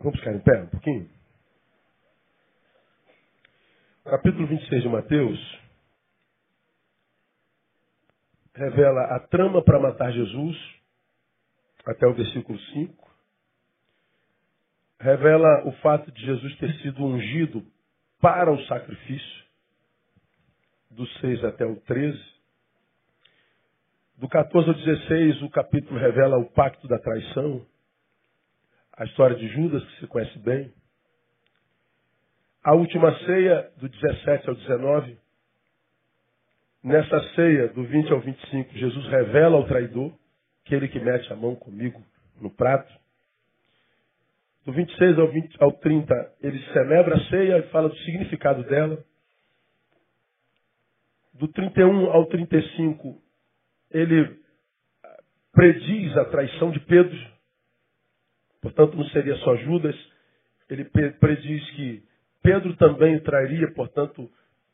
Vamos ficar em pé um pouquinho? Capítulo 26 de Mateus revela a trama para matar Jesus, até o versículo 5. Revela o fato de Jesus ter sido ungido para o sacrifício, do 6 até o 13. Do 14 ao 16, o capítulo revela o pacto da traição, a história de Judas, que se conhece bem. A última ceia, do 17 ao 19. Nessa ceia, do 20 ao 25, Jesus revela ao traidor, aquele que mete a mão comigo no prato. Do 26 ao, 20, ao 30, ele celebra a ceia e fala do significado dela. Do 31 ao 35, ele prediz a traição de Pedro. Portanto, não seria só Judas. Ele prediz que Pedro também trairia, portanto,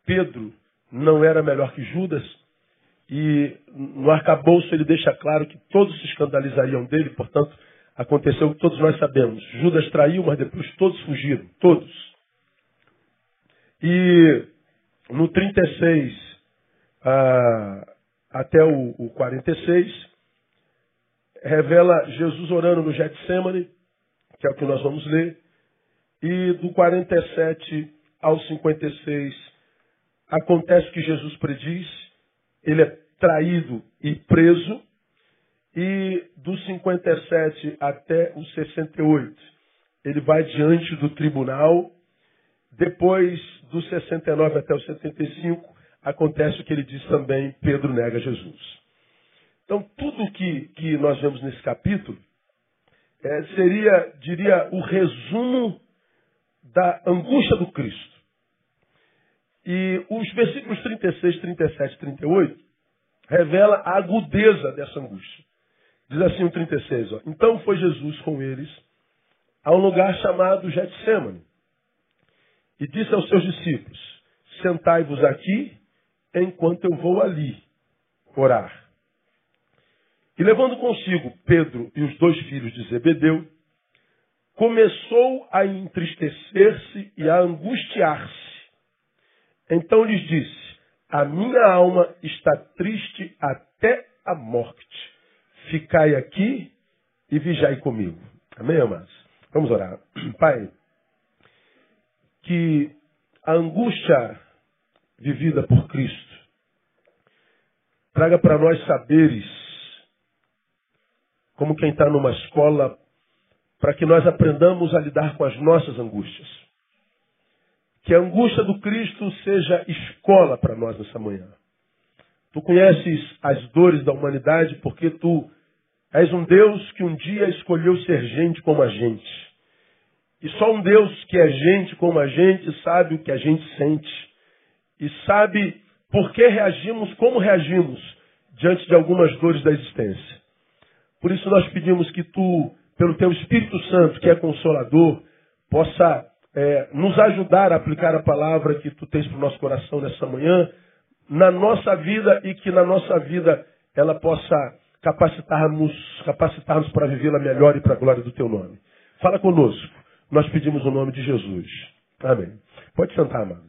Pedro não era melhor que Judas. E no arcabouço ele deixa claro que todos se escandalizariam dele, portanto, aconteceu o que todos nós sabemos. Judas traiu, mas depois todos fugiram. Todos. E no 36 ah, até o, o 46, revela Jesus orando no Getsemane, que é o que nós vamos ler. E do 47 ao 56, acontece que Jesus prediz, ele é traído e preso, e do 57 até o 68, ele vai diante do tribunal. Depois do 69 até o 75, acontece o que ele diz também: Pedro nega Jesus. Então, tudo que, que nós vemos nesse capítulo é, seria, diria, o resumo da angústia do Cristo. E os versículos 36, 37 e 38 revela a agudeza dessa angústia. Diz assim o 36, ó, Então foi Jesus com eles a um lugar chamado Getsemane e disse aos seus discípulos, sentai-vos aqui enquanto eu vou ali orar. E levando consigo Pedro e os dois filhos de Zebedeu, começou a entristecer-se e a angustiar-se. Então lhes disse: A minha alma está triste até a morte. Ficai aqui e vigiai comigo. Amém, amados? Vamos orar. Pai, que a angústia vivida por Cristo traga para nós saberes, como quem está numa escola para que nós aprendamos a lidar com as nossas angústias. Que a angústia do Cristo seja escola para nós nessa manhã. Tu conheces as dores da humanidade porque tu és um Deus que um dia escolheu ser gente como a gente. E só um Deus que é gente como a gente sabe o que a gente sente. E sabe por que reagimos como reagimos diante de algumas dores da existência. Por isso nós pedimos que tu pelo teu Espírito Santo, que é consolador, possa é, nos ajudar a aplicar a palavra que tu tens para o nosso coração nessa manhã, na nossa vida e que na nossa vida ela possa capacitar-nos capacitar para vivê-la melhor e para a glória do teu nome. Fala conosco. Nós pedimos o nome de Jesus. Amém. Pode sentar, amado.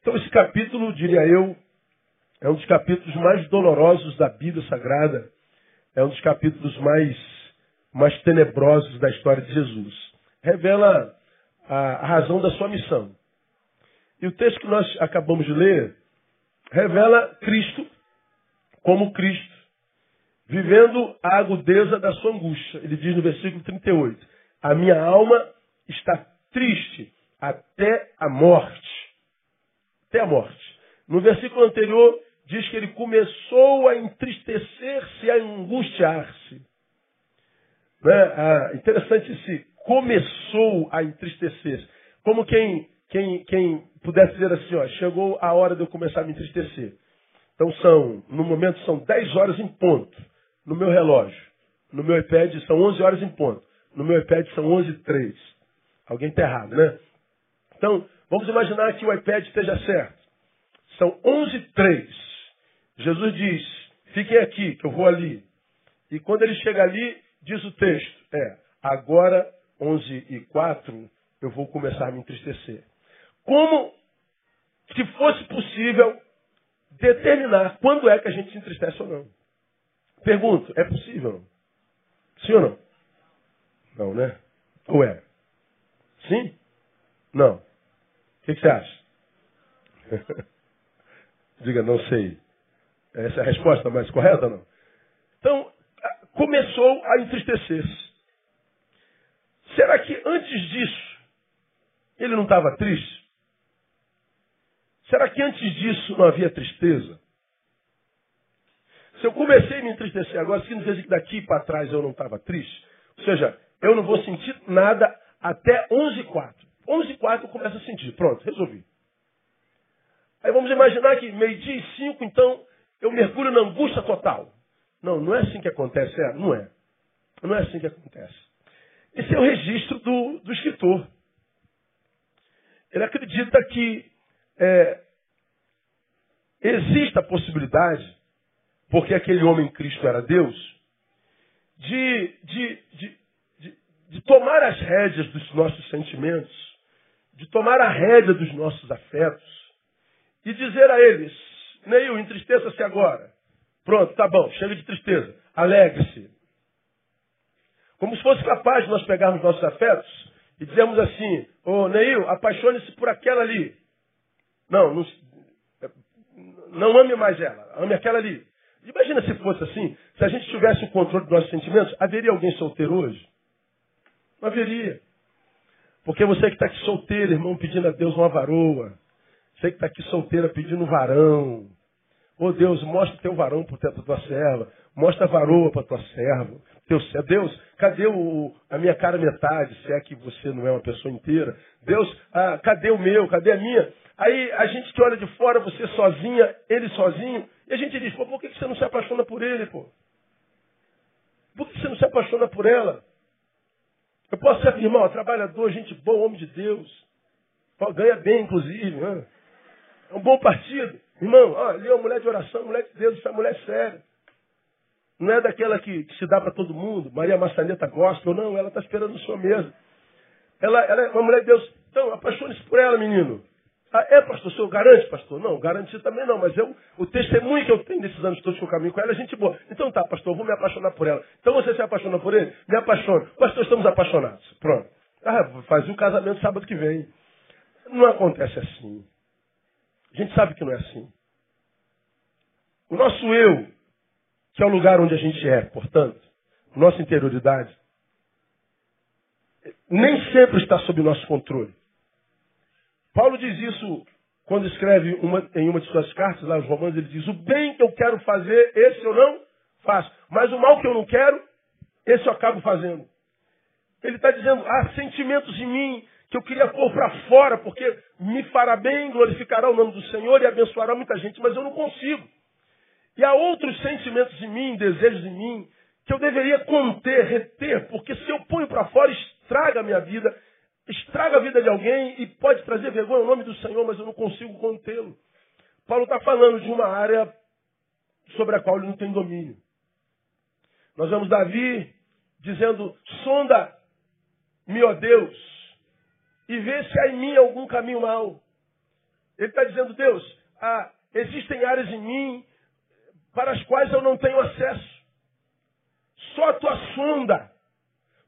Então, esse capítulo, diria eu, é um dos capítulos mais dolorosos da Bíblia Sagrada. É um dos capítulos mais mais tenebrosos da história de Jesus. Revela a razão da sua missão. E o texto que nós acabamos de ler revela Cristo como Cristo, vivendo a agudeza da sua angústia. Ele diz no versículo 38: A minha alma está triste até a morte. Até a morte. No versículo anterior, diz que ele começou a entristecer-se, a angustiar-se. Né? Ah, interessante se começou a entristecer. Como quem, quem, quem pudesse dizer assim, ó, chegou a hora de eu começar a me entristecer. Então são, no momento são 10 horas em ponto no meu relógio. No meu iPad são 11 horas em ponto. No meu iPad são 11 e 3. Alguém está errado, né? Então, vamos imaginar que o iPad esteja certo. São 11 e 3. Jesus diz, fiquem aqui, que eu vou ali. E quando ele chega ali, Diz o texto, é, agora 11 e 4, eu vou começar a me entristecer. Como se fosse possível determinar quando é que a gente se entristece ou não. Pergunto, é possível? Sim ou não? Não, né? Ou é? Sim? Não. O que, que você acha? Diga, não sei. Essa é a resposta mais correta não? Então, começou a entristecer-se. Será que antes disso ele não estava triste? Será que antes disso não havia tristeza? Se eu comecei a me entristecer agora, significa que daqui para trás eu não estava triste? Ou seja, eu não vou sentir nada até 11 h 04 11 h 04 eu começo a sentir. Pronto, resolvi. Aí vamos imaginar que meio-dia e 5, então, eu mergulho na angústia total. Não, não é assim que acontece, é? Não é. Não é assim que acontece. Esse é o registro do, do escritor. Ele acredita que é, existe a possibilidade, porque aquele homem Cristo era Deus, de, de, de, de, de tomar as rédeas dos nossos sentimentos, de tomar a rédea dos nossos afetos e dizer a eles, Neil, entristeça-se agora. Pronto, tá bom, chega de tristeza. Alegre-se. Como se fosse capaz de nós pegarmos nossos afetos e dizermos assim, ô oh, Neil, apaixone-se por aquela ali. Não, não, não ame mais ela, ame aquela ali. Imagina se fosse assim, se a gente tivesse o controle dos nossos sentimentos, haveria alguém solteiro hoje? Não haveria. Porque você que está aqui solteiro, irmão, pedindo a Deus uma varoa. Você que está aqui solteira pedindo varão. Ô oh, Deus, mostra teu varão para tua serva. Mostra a varoa para tua serva. Deus, Deus, cadê o, a minha cara metade, se é que você não é uma pessoa inteira? Deus, ah, cadê o meu? Cadê a minha? Aí a gente que olha de fora, você sozinha, ele sozinho, e a gente diz, pô, por que você não se apaixona por ele, pô? Por que você não se apaixona por ela? Eu posso ser irmão, trabalhador, gente boa, homem de Deus. Ganha bem, inclusive. Né? É um bom partido. Irmão, ó, ali é uma mulher de oração, mulher de Deus, é mulher séria. Não é daquela que, se dá para todo mundo, Maria Maçaneta gospel, não, ela está esperando Senhor mesmo. Ela, ela é uma mulher de Deus. Então, apaixone-se por ela, menino. Ah, é, pastor, o senhor garante, pastor? Não, garantir também não, mas eu, o testemunho que eu tenho desses anos todos que eu caminho com ela é gente boa. Então tá, pastor, eu vou me apaixonar por ela. Então você se apaixona por ele? Me apaixono. Pastor, estamos apaixonados. Pronto. Ah, faz o casamento sábado que vem. Não acontece assim. A gente sabe que não é assim. O nosso eu, que é o lugar onde a gente é, portanto, nossa interioridade, nem sempre está sob nosso controle. Paulo diz isso quando escreve uma, em uma de suas cartas, lá aos Romanos, ele diz: O bem que eu quero fazer, esse eu não faço. Mas o mal que eu não quero, esse eu acabo fazendo. Ele está dizendo: há sentimentos em mim que eu queria pôr para fora, porque me fará bem, glorificará o nome do Senhor e abençoará muita gente, mas eu não consigo. E há outros sentimentos em mim, desejos em mim, que eu deveria conter, reter, porque se eu ponho para fora, estraga a minha vida, estraga a vida de alguém e pode trazer vergonha ao nome do Senhor, mas eu não consigo contê-lo. Paulo está falando de uma área sobre a qual ele não tem domínio. Nós vemos Davi dizendo: sonda-me, ó Deus, e ver se há em mim algum caminho mau. Ele está dizendo, Deus, ah, existem áreas em mim para as quais eu não tenho acesso. Só a tua sonda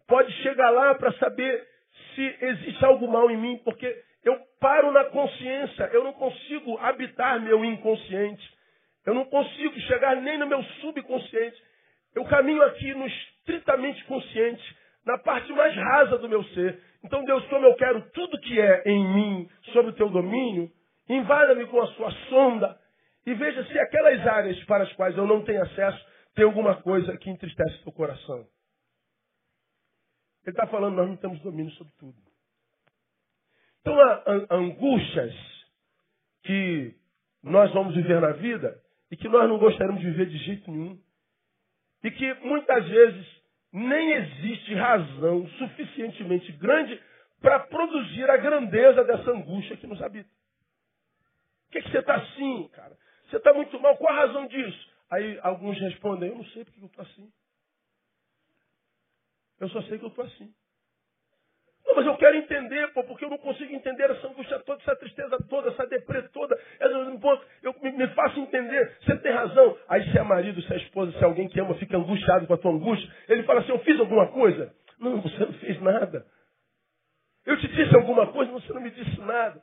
pode chegar lá para saber se existe algo mal em mim, porque eu paro na consciência, eu não consigo habitar meu inconsciente, eu não consigo chegar nem no meu subconsciente. Eu caminho aqui no estritamente consciente, na parte mais rasa do meu ser. Então, Deus, como eu quero tudo que é em mim, sob o teu domínio, invada-me com a sua sonda e veja se aquelas áreas para as quais eu não tenho acesso tem alguma coisa que entristece teu coração. Ele está falando, nós não temos domínio sobre tudo. Então, há angústias que nós vamos viver na vida e que nós não gostaríamos de viver de jeito nenhum. E que muitas vezes nem existe razão suficientemente grande para produzir a grandeza dessa angústia que nos habita. Por que, que você está assim, cara? Você está muito mal, qual a razão disso? Aí alguns respondem, eu não sei porque eu estou assim. Eu só sei que eu estou assim. Quero entender, pô, porque eu não consigo entender essa angústia toda, essa tristeza toda, essa deprê toda. Eu me, me faço entender. Você tem razão. Aí se é marido, se é esposa, se é alguém que ama, fica angustiado com a tua angústia, ele fala assim, eu fiz alguma coisa? Não, você não fez nada. Eu te disse alguma coisa, você não me disse nada.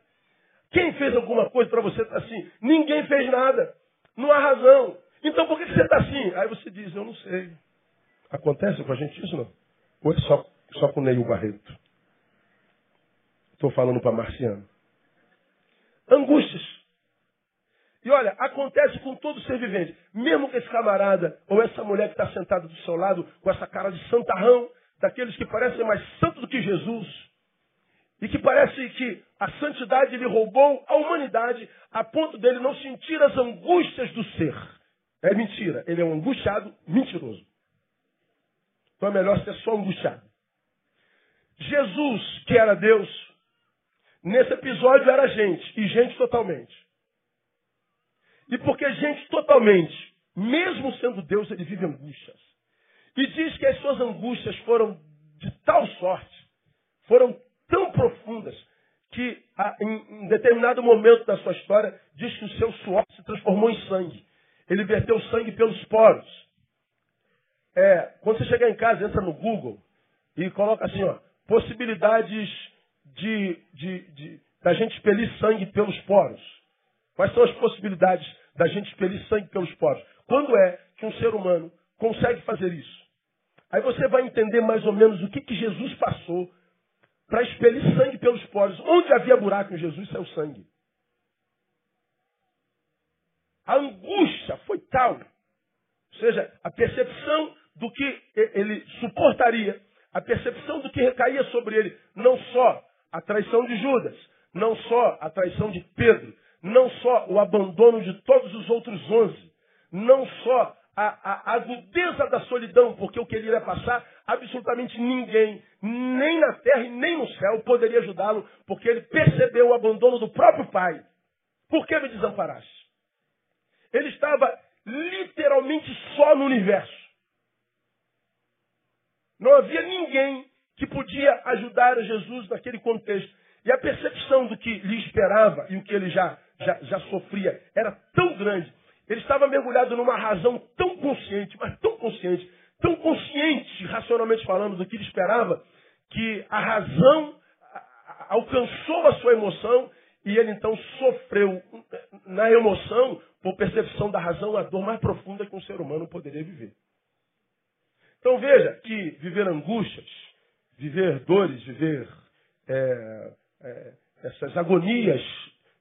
Quem fez alguma coisa para você estar assim? Ninguém fez nada. Não há razão. Então por que você está assim? Aí você diz, eu não sei. Acontece com a gente isso, não? Ou é só, só com o Neil Barreto? Estou falando para Marciano. Angústias. E olha, acontece com todo ser vivente. Mesmo que esse camarada ou essa mulher que está sentada do seu lado com essa cara de santarrão, daqueles que parecem mais santos do que Jesus, e que parece que a santidade lhe roubou a humanidade a ponto dele não sentir as angústias do ser. É mentira. Ele é um angustiado mentiroso. Então é melhor ser só angustiado. Jesus, que era Deus, nesse episódio era gente, e gente totalmente. E porque gente totalmente, mesmo sendo Deus, ele vive angústias. E diz que as suas angústias foram de tal sorte, foram tão profundas, que em, determinado momento da sua história, diz que o seu suor se transformou em sangue. Ele verteu sangue pelos poros. É, quando você chegar em casa, entra no Google e coloca assim, ó, possibilidades de, de, de, da gente expelir sangue pelos poros. Quais são as possibilidades da gente expelir sangue pelos poros? Quando é que um ser humano consegue fazer isso? Aí você vai entender mais ou menos o que, que Jesus passou para expelir sangue pelos poros. Onde havia buraco em Jesus, saiu sangue. A angústia foi tal, ou seja, a percepção do que ele suportaria, a percepção do que recaía sobre ele, não só a traição de Judas, não só a traição de Pedro, não só o abandono de todos os outros onze, não só a, a, agudeza da solidão, porque o que ele ia passar, absolutamente ninguém, nem na terra e nem no céu, poderia ajudá-lo, porque ele percebeu o abandono do próprio pai. Por que me desamparaste? Ele estava literalmente só no universo. Não havia ninguém que podia ajudar Jesus naquele contexto. E a percepção do que lhe esperava e o que ele já, já, já sofria era tão grande ele estava mergulhado numa razão tão consciente, mas tão consciente, tão consciente, racionalmente falando, do que ele esperava, que a razão alcançou a sua emoção e ele então sofreu na emoção, por percepção da razão, a dor mais profunda que um ser humano poderia viver. Então veja que viver angústias, viver dores, viver é, é, essas agonias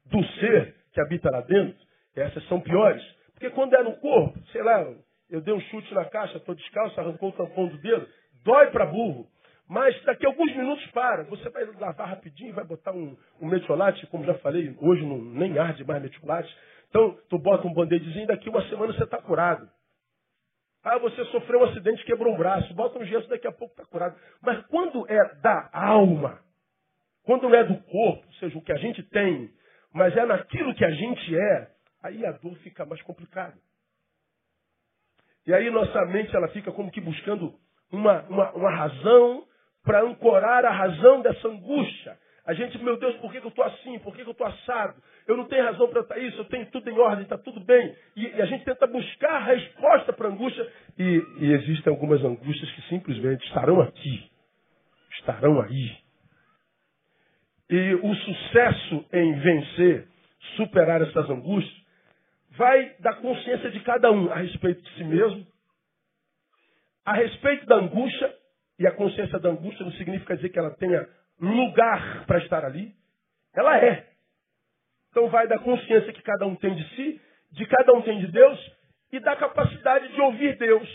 do ser que habita lá dentro, essas são piores. Porque quando é no corpo, sei lá, eu dei um chute na caixa, estou descalço, arrancou o tampão do dedo, dói para burro. Mas daqui a alguns minutos para. Você vai lavar rapidinho, vai botar um, um metiolate, como já falei, hoje não, nem arde mais metiolate. Então, tu bota um band-aidzinho, daqui uma semana você está curado. Ah, você sofreu um acidente, quebrou um braço, bota um gesso, daqui a pouco está curado. Mas quando é da alma, quando é do corpo, ou seja, o que a gente tem, mas é naquilo que a gente é, aí a dor fica mais complicada. E aí nossa mente ela fica como que buscando uma, uma, uma razão para ancorar a razão dessa angústia. A gente, meu Deus, por que, eu estou assim? Por que, eu estou assado? Eu não tenho razão para estar isso, eu tenho tudo em ordem, está tudo bem. E, e, a gente tenta buscar a resposta para a angústia. E, e existem algumas angústias que simplesmente estarão aqui. Estarão aí. E o sucesso em vencer, superar essas angústias, vai da consciência de cada um a respeito de si mesmo, a respeito da angústia, e a consciência da angústia não significa dizer que ela tenha lugar para estar ali, ela é. Então vai da consciência que cada um tem de si, de cada um tem de Deus, e da capacidade de ouvir Deus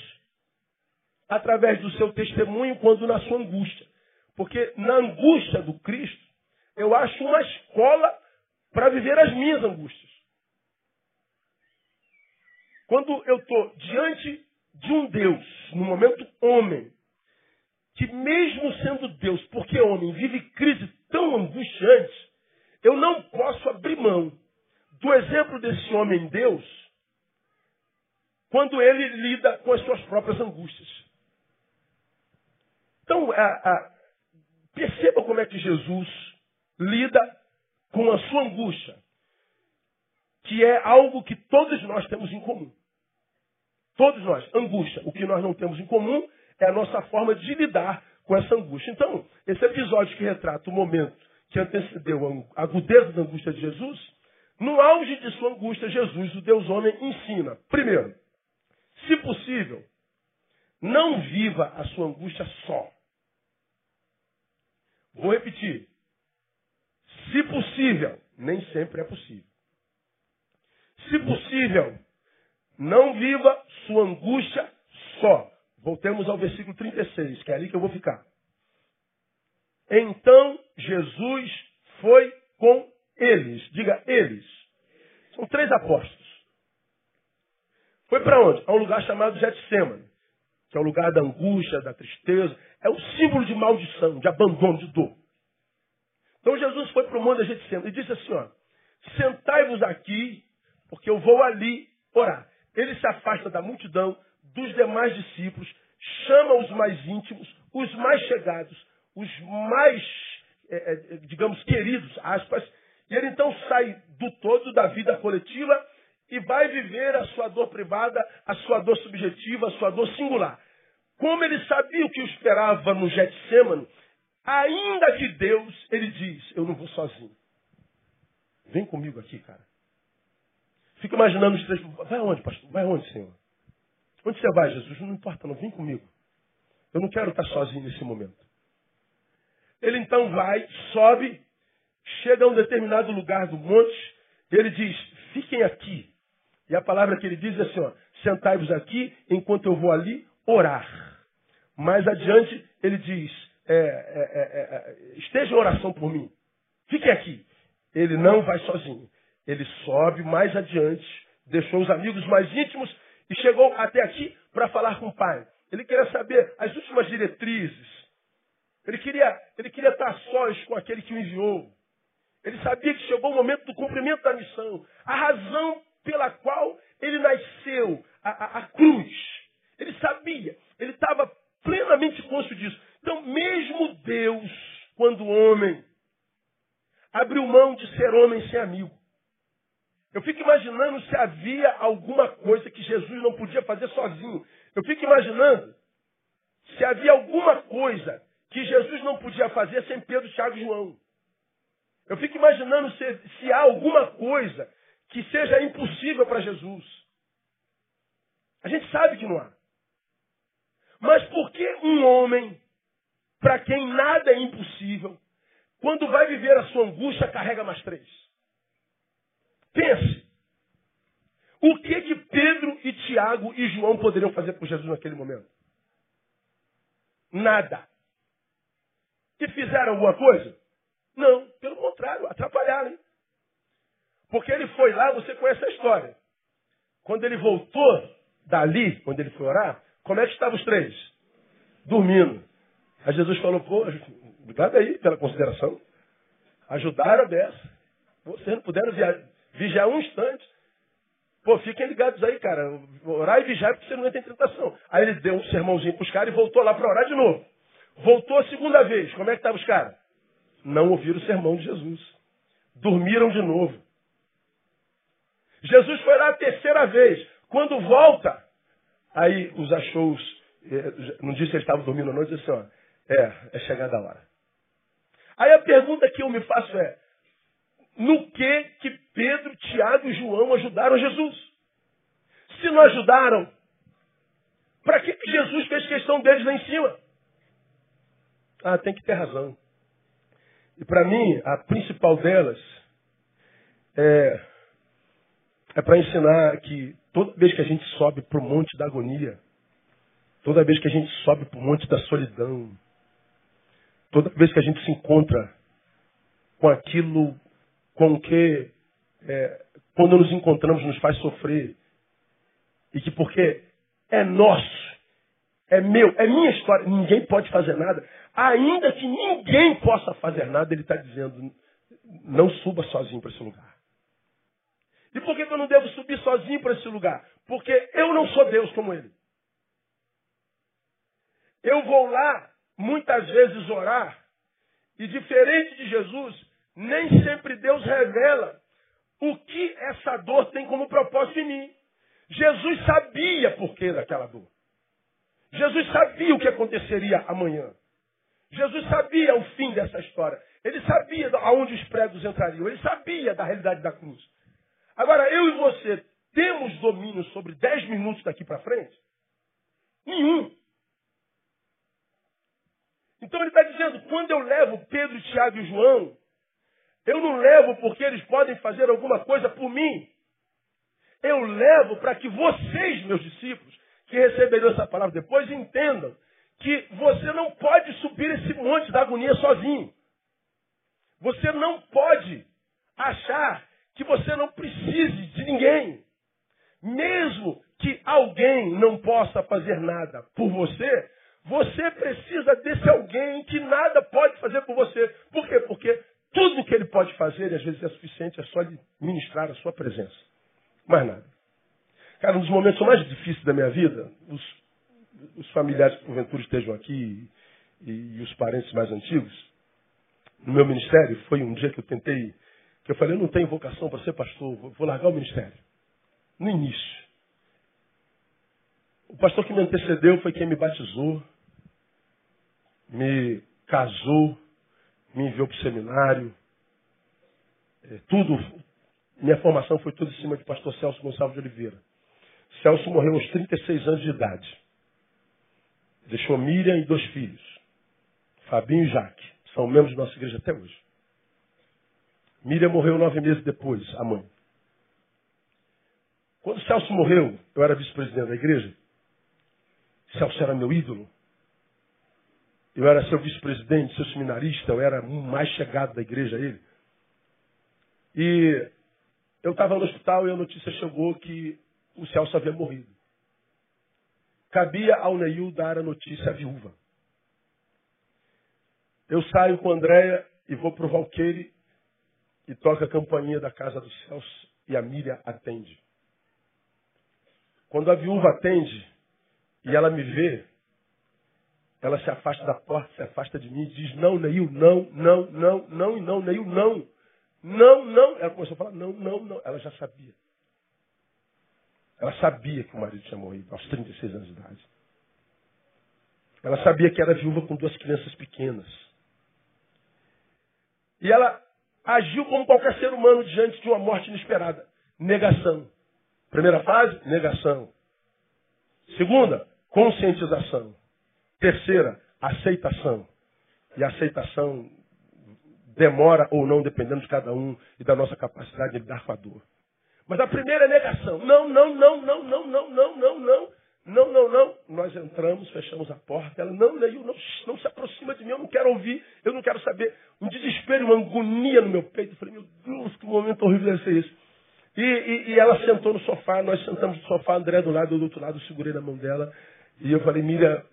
através do seu testemunho quando na sua angústia. Porque na angústia do Cristo, eu acho uma escola para viver as minhas angústias. Quando eu estou diante de um Deus, no momento homem, que mesmo sendo Deus, porque homem vive crise tão angustiante, eu não posso abrir mão do exemplo desse homem Deus quando ele lida com as suas próprias angústias. Então, a, a, perceba como como é que Jesus lida com a sua angústia, que é algo que todos nós temos em comum. Todos nós, angústia. O que nós não temos em comum é a nossa forma de lidar com essa angústia. Então, esse episódio que retrata o momento que antecedeu a agudeza da angústia de Jesus, no auge de sua angústia, Jesus, o Deus homem, ensina. Primeiro, se possível, não viva a sua angústia só. Vou repetir. Se possível, nem sempre é possível. Se possível, não viva sua angústia só. Voltemos ao versículo 36, que é ali que eu vou ficar. Então Jesus foi com eles. Diga eles. São três apóstolos. Foi para onde? A um lugar chamado Getsemane, que é o lugar da angústia, da tristeza. É o símbolo de maldição, de abandono, de dor. Então Jesus foi para o monte da Getsemane e disse assim, ó, sentai-vos aqui, porque eu vou ali orar. Ele se afasta da multidão, dos demais discípulos, chama os mais íntimos, os mais chegados, os mais, é, é, digamos, queridos, aspas, e ele então sai do todo, da vida coletiva, e vai viver a sua dor privada, a sua dor subjetiva, a sua dor singular. Como ele sabia o que o esperava no Getsemane, ainda que Deus, ele diz, eu não vou sozinho. Vem comigo aqui, cara. Fica imaginando os três. Vai aonde, pastor? Vai aonde, Senhor? Onde você vai, Jesus? Não importa, não. Vem comigo. Eu não quero estar sozinho nesse momento. Ele então vai, sobe, chega a um determinado lugar do monte, ele diz, fiquem aqui. E a palavra que ele diz é assim, sentai-vos aqui enquanto eu vou ali orar. Mais adiante, ele diz, é, é, é, é esteja em oração por mim. Fiquem aqui. Ele não vai sozinho. Ele sobe mais adiante, deixou os amigos mais íntimos e chegou até aqui para falar com o pai. Ele queria saber as últimas diretrizes. Ele queria, ele queria estar sós com aquele que o enviou. Ele sabia que chegou o momento do cumprimento da missão. A razão pela qual ele nasceu, a, a, a cruz. Ele sabia, ele estava plenamente consciente disso. Então, mesmo Deus, quando homem, abriu mão de ser homem sem amigo. Eu fico imaginando se havia alguma coisa que Jesus não podia fazer sozinho. Eu fico imaginando se havia alguma coisa que Jesus não podia fazer sem Pedro, Tiago e João. Eu fico imaginando se, se há alguma coisa que seja impossível para Jesus. A gente sabe que não há. Mas por que um homem, para quem nada é impossível, quando vai viver a sua angústia, carrega mais três? Pense. O que que Pedro e Tiago e João poderiam fazer por Jesus naquele momento? Nada. Que fizeram alguma coisa? Não, pelo contrário, atrapalharam. Porque ele foi lá, você conhece a história. Quando ele voltou dali, quando ele foi orar, como é que estavam os três? Dormindo. Aí Jesus falou, pô, obrigado aí pela consideração. Ajudaram dessa. Vocês não puderam Vigiar um instante. Pô, fiquem ligados aí, cara. Orar e vigiar porque você não entra em tentação. Aí ele deu um sermãozinho para os caras e voltou lá para orar de novo. Voltou a segunda vez. Como é que estavam os caras? Não ouviram o sermão de Jesus. Dormiram de novo. Jesus foi lá a terceira vez. Quando volta, aí os achou, eh, não disse que eles estavam dormindo à noite, disse assim, ó, é, é chegada a hora. Aí a pergunta que eu me faço é, no que que Pedro, Tiago e João ajudaram Jesus. Se não ajudaram, para que, que Jesus fez questão deles lá em cima? Ah, tem que ter razão. E para mim, a principal delas é, é para ensinar que toda vez que a gente sobe para o monte da agonia, toda vez que a gente sobe para o monte da solidão, toda vez que a gente se encontra com aquilo com que, é, quando nos encontramos, nos faz sofrer. E que porque é nosso, é meu, é minha história, ninguém pode fazer nada. Ainda que ninguém possa fazer nada, ele está dizendo, não suba sozinho para esse lugar. E por que eu não devo subir sozinho para esse lugar? Porque eu não sou Deus como ele. Eu vou lá, muitas vezes, orar, E diferente de Jesus, nem sempre Deus revela o que essa dor tem como propósito em mim. Jesus sabia por que daquela dor. Jesus sabia o que aconteceria amanhã. Jesus sabia o fim dessa história. Ele sabia aonde os pregos entrariam. Ele sabia da realidade da cruz. Agora, eu e você temos domínio sobre dez minutos daqui para frente? Nenhum. Então ele está dizendo, quando eu levo Pedro, Tiago e João, eu não levo porque eles podem fazer alguma coisa por mim. Eu levo para que vocês, meus discípulos, que receberão essa palavra depois, entendam que você não pode subir esse monte da agonia sozinho. Você não pode achar que você não precise de ninguém. Mesmo que alguém não possa fazer nada por você, você precisa desse alguém que nada pode fazer por você. Por quê? Porque tudo que ele pode fazer, às vezes é suficiente, é só lhe ministrar a sua presença. Mais nada. Cara, um dos momentos mais difíceis da minha vida, os, os familiares que porventura estejam aqui e, e, os parentes mais antigos, no meu ministério, foi um dia que eu tentei, eu falei, eu não tenho vocação para ser pastor, vou, vou largar o ministério. No início. O pastor que me antecedeu foi quem me batizou, me casou, me enviou para o seminário. É, tudo, minha formação foi tudo em cima de pastor Celso Gonçalves de Oliveira. Celso morreu aos 36 anos de idade. Deixou Miriam e dois filhos, Fabinho e Jaque. São membros da nossa igreja até hoje. Miriam morreu nove meses depois, a mãe. Quando Celso morreu, eu era vice-presidente da igreja. Celso era meu ídolo. Eu era seu vice-presidente, seu seminarista, eu era um mais chegado da igreja a ele. E eu estava no hospital e a notícia chegou que o Celso havia morrido. Cabia ao Neil dar a notícia à viúva. Eu saio com a Andréia e vou para o Valqueire e toca a campainha da casa do Celso e a Miriam atende. Quando a viúva atende e ela me vê, ela se afasta da porta, se afasta de mim e diz, não, Neil, não, não, não, não e não, Neil, não. Não, não. Ela começou a falar, não, não, não. Ela já sabia. Ela sabia que o marido tinha morrido aos 36 anos de idade. Ela sabia que era viúva com duas crianças pequenas. E ela agiu como qualquer ser humano diante de uma morte inesperada. Negação. Primeira fase, negação. Segunda, conscientização. Terceira, aceitação. E aceitação demora ou não, dependendo de cada um e da nossa capacidade de lidar com a dor. Mas a primeira é negação. Não, não, não, não, não, não, não, não, não. Não, não, não. Nós entramos, fechamos a porta. Ela, não, Neil, não, não se aproxima de mim, eu não quero ouvir, eu não quero saber. Um desespero, uma agonia no meu peito. Eu falei, meu Deus, que momento horrível deve ser isso. E, e, e, ela sentou no sofá, nós sentamos no sofá, André do lado, eu do outro lado, eu segurei na mão dela. E eu falei, Miriam,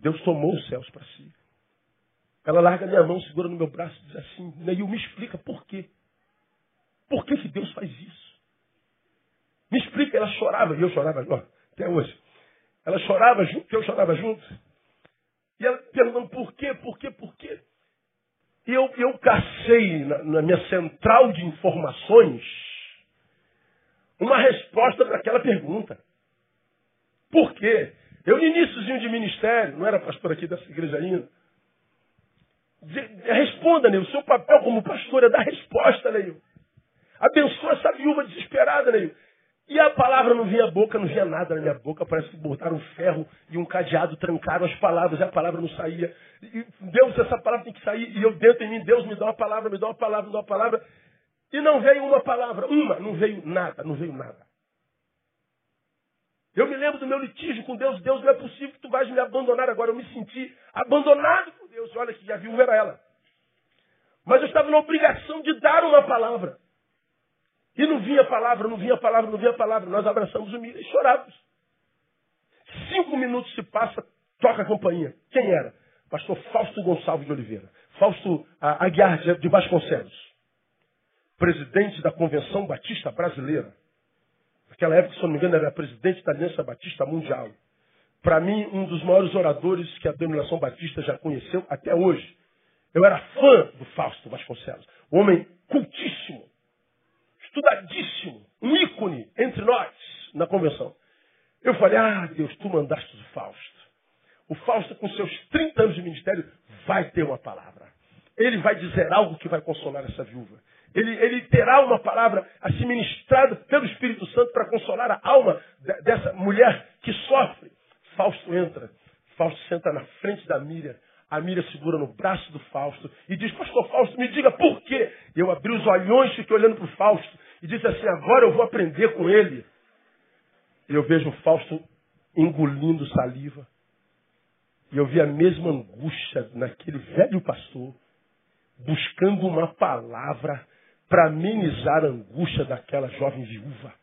Deus tomou os céus para si. Ela larga minha mão, segura no meu braço e diz assim, Neil, me explica por quê. Por que, que Deus faz isso? Me explica. Ela chorava, e eu chorava ó, até hoje. Ela chorava junto, eu chorava junto. E ela perguntando por quê, por quê, por quê. E eu, eu cacei na, na minha central de informações uma resposta para aquela pergunta. Por quê? Eu, no iníciozinho de ministério, não era pastor aqui dessa igreja ainda. Responda, Neil. O seu papel como pastor é dar resposta, Neil. Abençoa essa viúva desesperada, Neil. E a palavra não vinha à boca, não vinha nada na minha boca. Parece que botaram um ferro e um cadeado, trancaram as palavras e a palavra não saía. E Deus, essa palavra tem que sair. E eu dentro em mim, Deus me dá uma palavra, me dá uma palavra, me dá uma palavra. E não veio uma palavra, uma, não veio nada, não veio nada. Eu me lembro do meu litígio com Deus. Deus, não é possível que tu vais me abandonar agora. Eu me senti abandonado por Deus. Olha que já viu, era ela. Mas eu estava na obrigação de dar uma palavra. E não vinha palavra, não vinha palavra, não vinha palavra. Nós abraçamos o milho e chorávamos. Cinco minutos se passa, toca a campainha. Quem era? Pastor Fausto Gonçalves de Oliveira. Fausto Aguiar de Vasconcelos. Presidente da Convenção Batista Brasileira. Naquela época, se não me engano, era presidente da Aliança Batista Mundial. Para mim, um dos maiores oradores que a denominação batista já conheceu até hoje. Eu era fã do Fausto Vasconcelos. Homem cultíssimo, estudadíssimo, um ícone entre nós na convenção. Eu falei, ah, Deus, tu mandaste o Fausto. O Fausto, com seus 30 anos de ministério, vai ter uma palavra. Ele vai dizer algo que vai consolar essa viúva. Ele, ele terá uma palavra assim ministrada pelo Espírito Santo para consolar a alma dessa mulher que sofre. Fausto entra. Fausto senta na frente da Miriam. A Miriam segura no braço do Fausto e diz, pastor Fausto, me diga por quê. Eu abri os olhões, fiquei olhando para o Fausto e disse assim, agora eu vou aprender com ele. Eu vejo o Fausto engolindo saliva. E eu vi a mesma angústia naquele velho pastor, buscando uma palavra para amenizar a angústia daquela jovem viúva.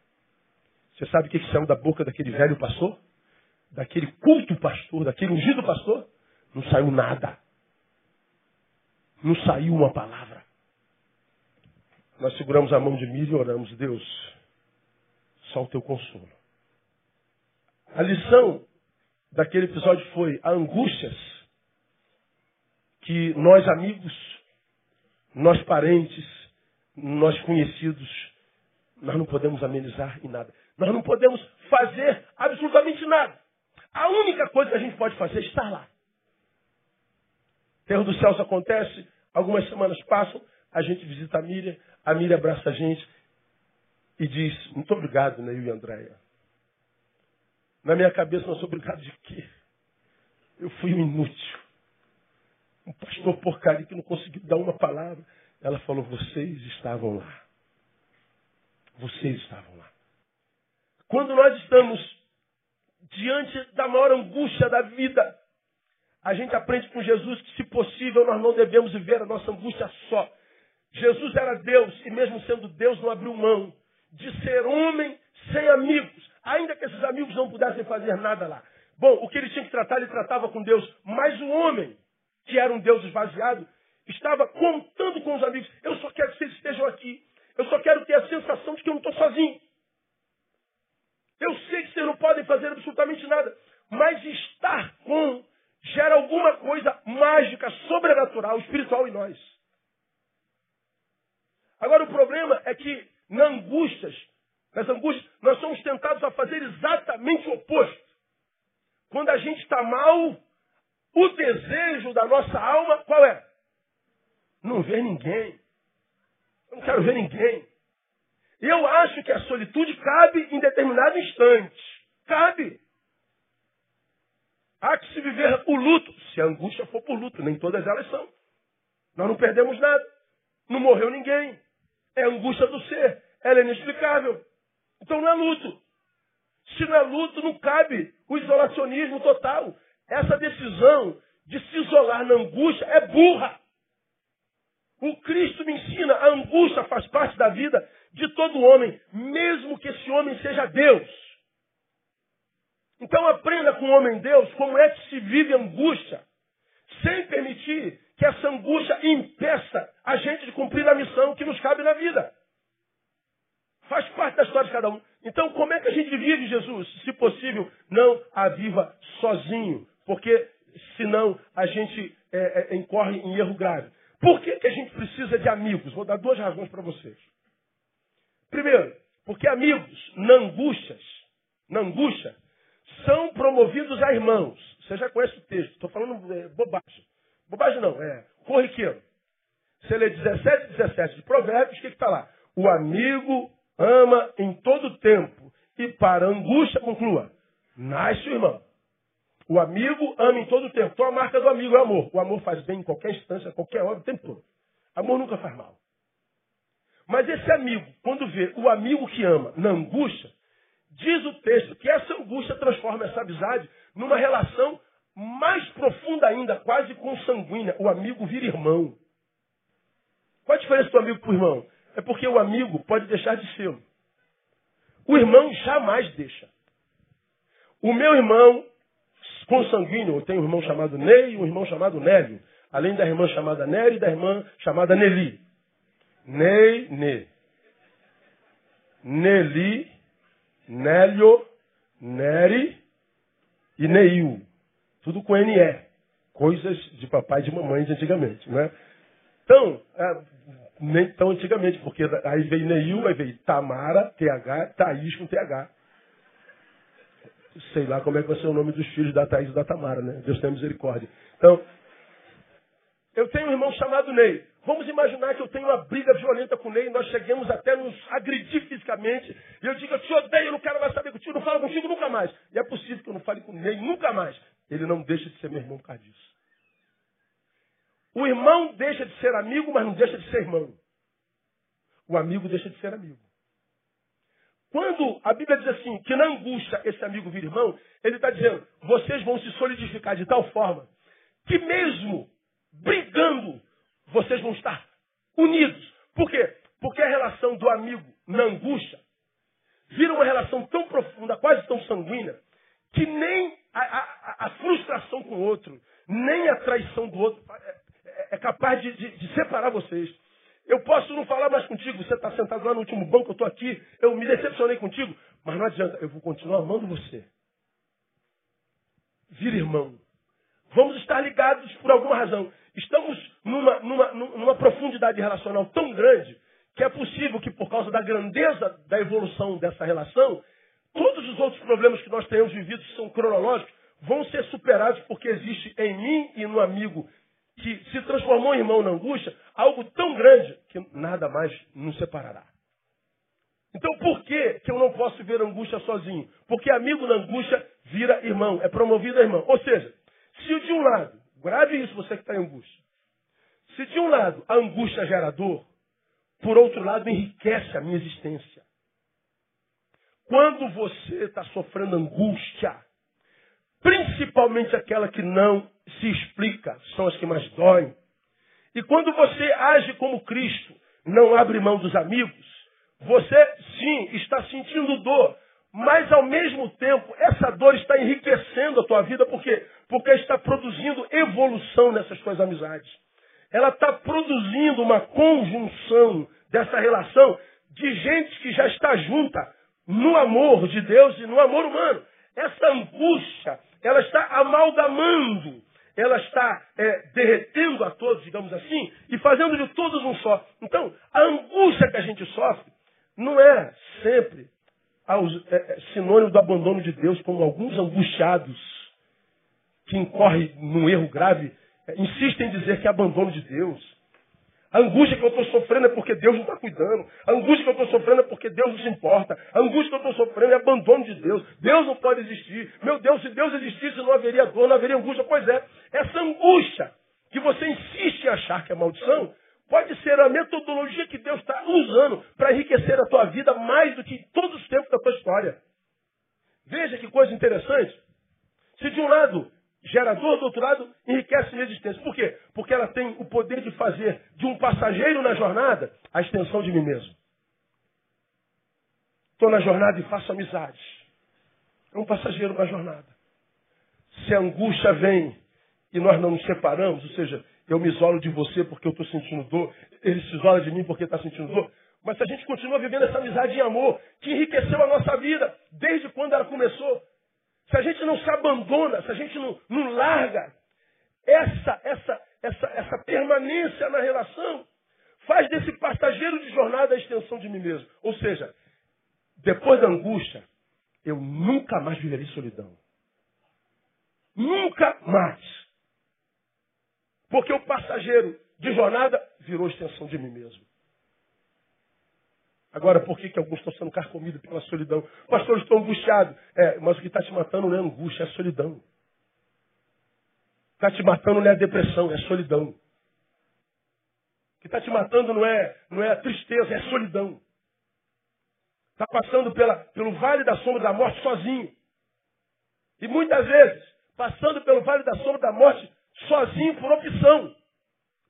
Você sabe o que saiu da boca daquele velho pastor? Daquele culto pastor, daquele ungido pastor? Não saiu nada. Não saiu uma palavra. Nós seguramos a mão de Miriam e oramos, Deus, só o teu consolo. A lição daquele episódio foi a angústias que nós amigos, nós parentes, nós conhecidos, nós não podemos amenizar em nada. Nós não podemos fazer absolutamente nada. A única coisa que a gente pode fazer é estar lá. Terro dos céus acontece, algumas semanas passam, a gente visita a Miriam, a Miriam abraça a gente e diz, muito obrigado, Neil e Andréia. Na minha cabeça, não sou obrigado de quê? Eu fui um inútil. Um pastor porcaria que não conseguiu dar uma palavra. Ela falou: vocês estavam lá. Vocês estavam lá. Quando nós estamos diante da maior angústia da vida, a gente aprende com Jesus que, se possível, nós não devemos viver a nossa angústia só. Jesus era Deus e, mesmo sendo Deus, não abriu mão de ser homem sem amigos, ainda que esses amigos não pudessem fazer nada lá. Bom, o que ele tinha que tratar, ele tratava com Deus, mas o homem, que era um Deus esvaziado, estava contando com os amigos. Eu só quero que vocês estejam aqui. Eu só quero ter a sensação de que eu não estou sozinho. Eu sei que vocês não podem fazer absolutamente nada. Mas estar com gera alguma coisa mágica, sobrenatural, espiritual em nós. Agora o problema é que na angústias, nas angústias, nós somos tentados a fazer exatamente o oposto. Quando a gente está mal, o desejo da nossa alma, qual é? não ver ninguém. Eu não quero ver ninguém. Eu acho que a solitude cabe em determinado instante. Cabe. Há que se viver o luto, se a angústia for por luto, nem todas elas são. Nós não perdemos nada. Não morreu ninguém. É a angústia do ser. Ela é inexplicável. Então não é luto. Se não é luto, não cabe o isolacionismo total. Essa decisão de se isolar na angústia é burra. O Cristo me ensina, a angústia faz parte da vida de todo homem, mesmo que esse homem seja Deus. Então aprenda com o homem Deus como é que se vive angústia, sem permitir que essa angústia impeça a gente de cumprir a missão que nos cabe na vida. Faz parte da história de cada um. Então, como é que a gente vive Jesus? Se possível, não a viva sozinho, porque senão a gente é, é, incorre em erro grave. Por que, que a gente precisa de amigos? Vou dar duas razões para vocês. Primeiro, porque amigos, na angústias, na angústia, são promovidos a irmãos. Você já conhece o texto, estou falando é, bobagem. Bobagem não, é corriqueiro. Você lê 17 17 de Provérbios, o que está lá? O amigo ama em todo tempo e para angústia, conclua, nasce o irmão. O amigo ama em todo o tempo. Então a marca do amigo é amor. O amor faz bem em qualquer instância, qualquer hora, o tempo todo. Amor nunca faz mal. Mas esse amigo, quando vê o amigo que ama na angústia, diz o texto que essa angústia transforma essa amizade numa relação mais profunda ainda, quase consanguínea. O amigo vira irmão. Qual a diferença do amigo para o irmão? É porque o amigo pode deixar de ser. O irmão jamais deixa. O meu irmão consanguíneo. Eu tenho um irmão chamado Ney e um irmão chamado Nélio. Além da irmã chamada Nery e da irmã chamada Nelly. Ney, Ne. Nelly, Nélio, Nery e Neil. Tudo com NE. coisas de papai e de mamãe de antigamente, né? Então, é, nem tão antigamente, porque aí veio Neil, aí veio Tamara, TH, Thaís com TH. Sei lá como é que vai ser o nome dos filhos da Thaís e da Tamara, né? Deus tenha misericórdia. Então, eu tenho um irmão chamado Ney. Vamos imaginar que eu tenho uma briga violenta com Ney, nós chegamos até nos agredir fisicamente, e eu digo, eu te odeio, eu não quero mais saber contigo, não falo contigo nunca mais. E é possível que eu não fale com Ney nunca mais. Ele não deixa de ser meu irmão por causa disso. O irmão deixa de ser amigo, mas não deixa de ser irmão. O amigo deixa de ser amigo. Quando a Bíblia diz assim, que na angústia esse amigo vira irmão, ele está dizendo, vocês vão se solidificar de tal forma que mesmo brigando, vocês vão estar unidos. Por quê? Porque a relação do amigo na angústia vira uma relação tão profunda, quase tão sanguínea, que nem a, a, a frustração com o outro, nem a traição do outro é, é, é capaz de, de, de, separar vocês. Eu posso não falar mais contigo, você está sentado lá no último banco, eu estou aqui, eu me decepcionei contigo, mas não adianta, eu vou continuar amando você. Vira irmão. Vamos estar ligados por alguma razão. Estamos numa, numa, numa profundidade relacional tão grande que é possível que, por causa da grandeza da evolução dessa relação, todos os outros problemas que nós tenhamos vivido, que são cronológicos, vão ser superados porque existe em mim e no amigo que se transformou em irmão na angústia, algo tão grande que nada mais nos separará. Então por que, que eu não posso ver angústia sozinho? Porque amigo na angústia vira irmão, é promovido a irmão. Ou seja, se de um lado, grave isso você que está em angústia, se de um lado a angústia gera dor, por outro lado enriquece a minha existência. Quando você está sofrendo angústia, principalmente aquela que não se explica, são as que mais doem. E quando você age como Cristo, não abre mão dos amigos, você sim está sentindo dor, mas ao mesmo tempo essa dor está enriquecendo a tua vida, por quê? Porque está produzindo evolução nessas tuas amizades. Ela está produzindo uma conjunção dessa relação de gente que já está junta no amor de Deus e no amor humano. Essa angústia, ela está amalgamando, ela está é, derretendo a todos, digamos assim, e fazendo de todos um só. Então, a angústia que a gente sofre não é sempre é, é, sinônimo do abandono de Deus, como alguns angustiados que incorrem num erro grave é, insistem em dizer que é abandono de Deus. A angústia que eu estou sofrendo é porque Deus não está cuidando. A angústia que eu estou sofrendo é porque Deus não se importa. A angústia que eu estou sofrendo é abandono de Deus. Deus não pode existir. Meu Deus, se Deus existisse, não haveria dor, não haveria angústia. Pois é, essa angústia que você insiste em achar que é maldição, pode ser a metodologia que Deus está usando para enriquecer a tua vida mais do que todos os tempos da tua história. Veja que coisa interessante. Se de um lado gerador, do outro lado, enriquece minha existência. Por quê? Porque ela tem o poder de fazer de um passageiro na jornada a extensão de mim mesmo. Estou na jornada e faço amizades. É um passageiro na jornada. Se a angústia vem e nós não nos separamos, ou seja, eu me isolo de você porque eu estou sentindo dor, ele se isola de mim porque está sentindo dor, mas se a gente continua vivendo essa amizade em amor, que enriqueceu a nossa vida desde quando ela começou, se a gente não se abandona, se a gente não, não larga essa, essa, essa, essa permanência na relação, faz desse passageiro de jornada a extensão de mim mesmo. Ou seja, depois da angústia, eu nunca mais viverei solidão. Nunca mais. Porque o passageiro de jornada virou extensão de mim mesmo. Agora, por que, que alguns estão sendo carcomidos pela solidão? Pastor, eu estou angustiado. É, mas o que está te matando não é angústia, é solidão. Está te matando não é depressão, é solidão. O que está te matando não é, não é a tristeza, é solidão. Está passando pela, pelo vale da sombra da morte sozinho. E muitas vezes, passando pelo vale da sombra da morte sozinho por opção.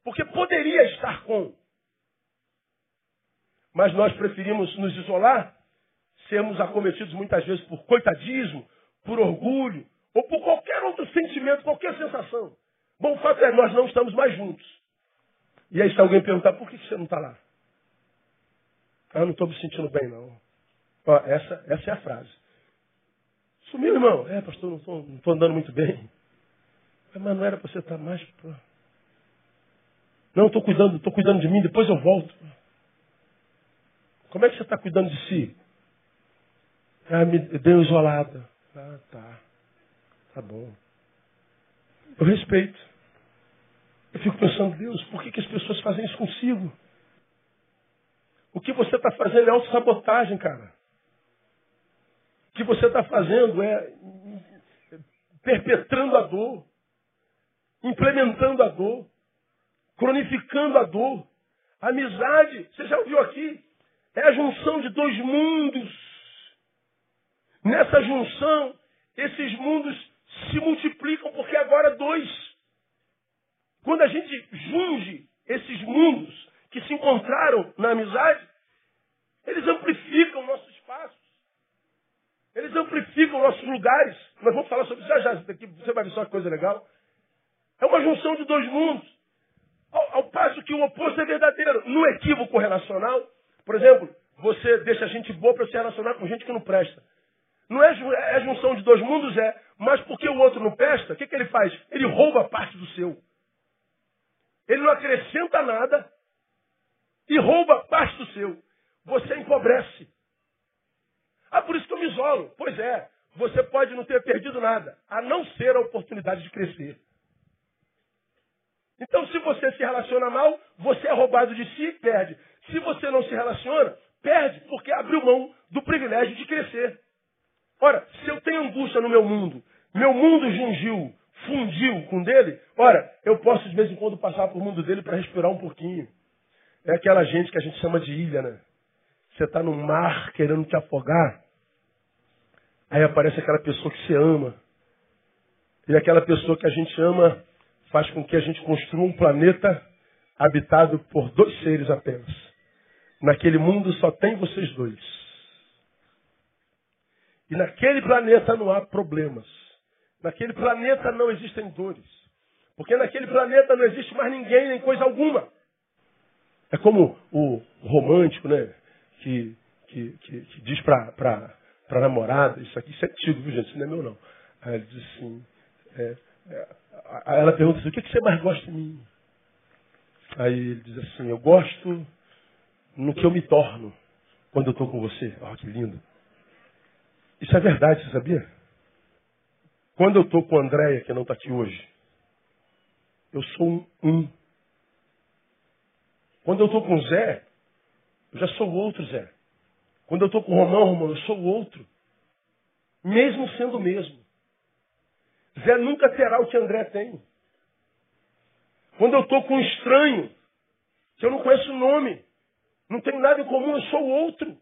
Porque poderia estar com mas nós preferimos nos isolar, sermos acometidos muitas vezes por coitadismo, por orgulho, ou por qualquer outro sentimento, qualquer sensação. Bom, o fato é, nós não estamos mais juntos. E aí se alguém perguntar, por que você não está lá? Ah, não estou me sentindo bem, não. Ó, essa, essa é a frase. Sumiu, irmão. É, pastor, não estou andando muito bem. Mas não era para você estar mais. Pra... Não, estou cuidando, estou cuidando de mim, depois eu volto. Como é que você está cuidando de si? Ah, me deu isolada. Ah, tá. Tá bom. Eu respeito. Eu fico pensando, Deus, por que, que as pessoas fazem isso consigo? O que você está fazendo é autossabotagem, cara. O que você está fazendo é perpetrando a dor, implementando a dor, cronificando a dor. Amizade, você já ouviu aqui, é a junção de dois mundos. Nessa junção, esses mundos se multiplicam porque agora dois. Quando a gente junge esses mundos que se encontraram na amizade, eles amplificam nossos espaços. Eles amplificam nossos lugares. Nós vamos falar sobre isso já já. Você vai ver só que coisa legal. É uma junção de dois mundos. Ao, ao passo que o oposto é verdadeiro. No equívoco relacional, por exemplo, você deixa gente boa para se relacionar com gente que não presta. Não é, é junção de dois mundos, é. Mas porque o outro não presta, o que, que ele faz? Ele rouba parte do seu. Ele não acrescenta nada e rouba parte do seu. Você empobrece. Ah, por isso que eu me isolo. Pois é, você pode não ter perdido nada, a não ser a oportunidade de crescer. Então, se você se relaciona mal, você é roubado de si e perde. Se você não se relaciona, perde, porque abriu mão do privilégio de crescer. Ora, se eu tenho angústia no meu mundo, meu mundo jungiu, fundiu com dele, ora, eu posso de vez em quando passar por mundo dele para respirar um pouquinho. É aquela gente que a gente chama de ilha, né? Você está no mar querendo te afogar, aí aparece aquela pessoa que você ama. E aquela pessoa que a gente ama faz com que a gente construa um planeta habitado por dois seres apenas. Naquele mundo só tem vocês dois. E naquele planeta não há problemas. Naquele planeta não existem dores. Porque naquele planeta não existe mais ninguém, nem coisa alguma. É como o romântico, né? Que, que, que, que diz para a namorada, isso aqui isso é antigo, viu gente? Isso não é meu não. Aí ele diz assim, é, é, ela pergunta assim, o que, que você mais gosta de mim? Aí ele diz assim, eu gosto no que eu me torno quando eu estou com você. Olha que lindo. Isso é verdade, você sabia? Quando eu estou com a Andréia, que não está aqui hoje, eu sou um, um. Quando eu estou com o Zé, eu já sou outro Zé. Quando eu estou com o Romão, Romão, eu sou outro. Mesmo sendo o mesmo. Zé nunca terá o que André tem. Quando eu estou com um estranho, que eu não conheço o nome, não tenho nada em comum, eu sou outro.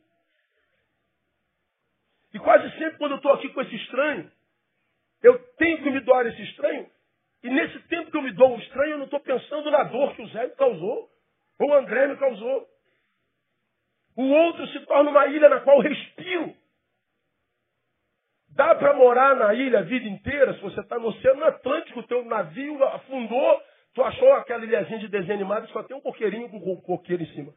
E quase sempre quando eu estou aqui com esse estranho, eu tenho que me doar esse estranho. E nesse tempo que eu me dou um estranho, eu não estou pensando na dor que o Zé me causou, ou o André me causou. O outro se torna uma ilha na qual eu respiro. Dá para morar na ilha a vida inteira, se você está no Oceano Atlântico, teu navio afundou, tu achou aquela ilhazinha de desenho animado só tem um coqueirinho com coqueiro em cima.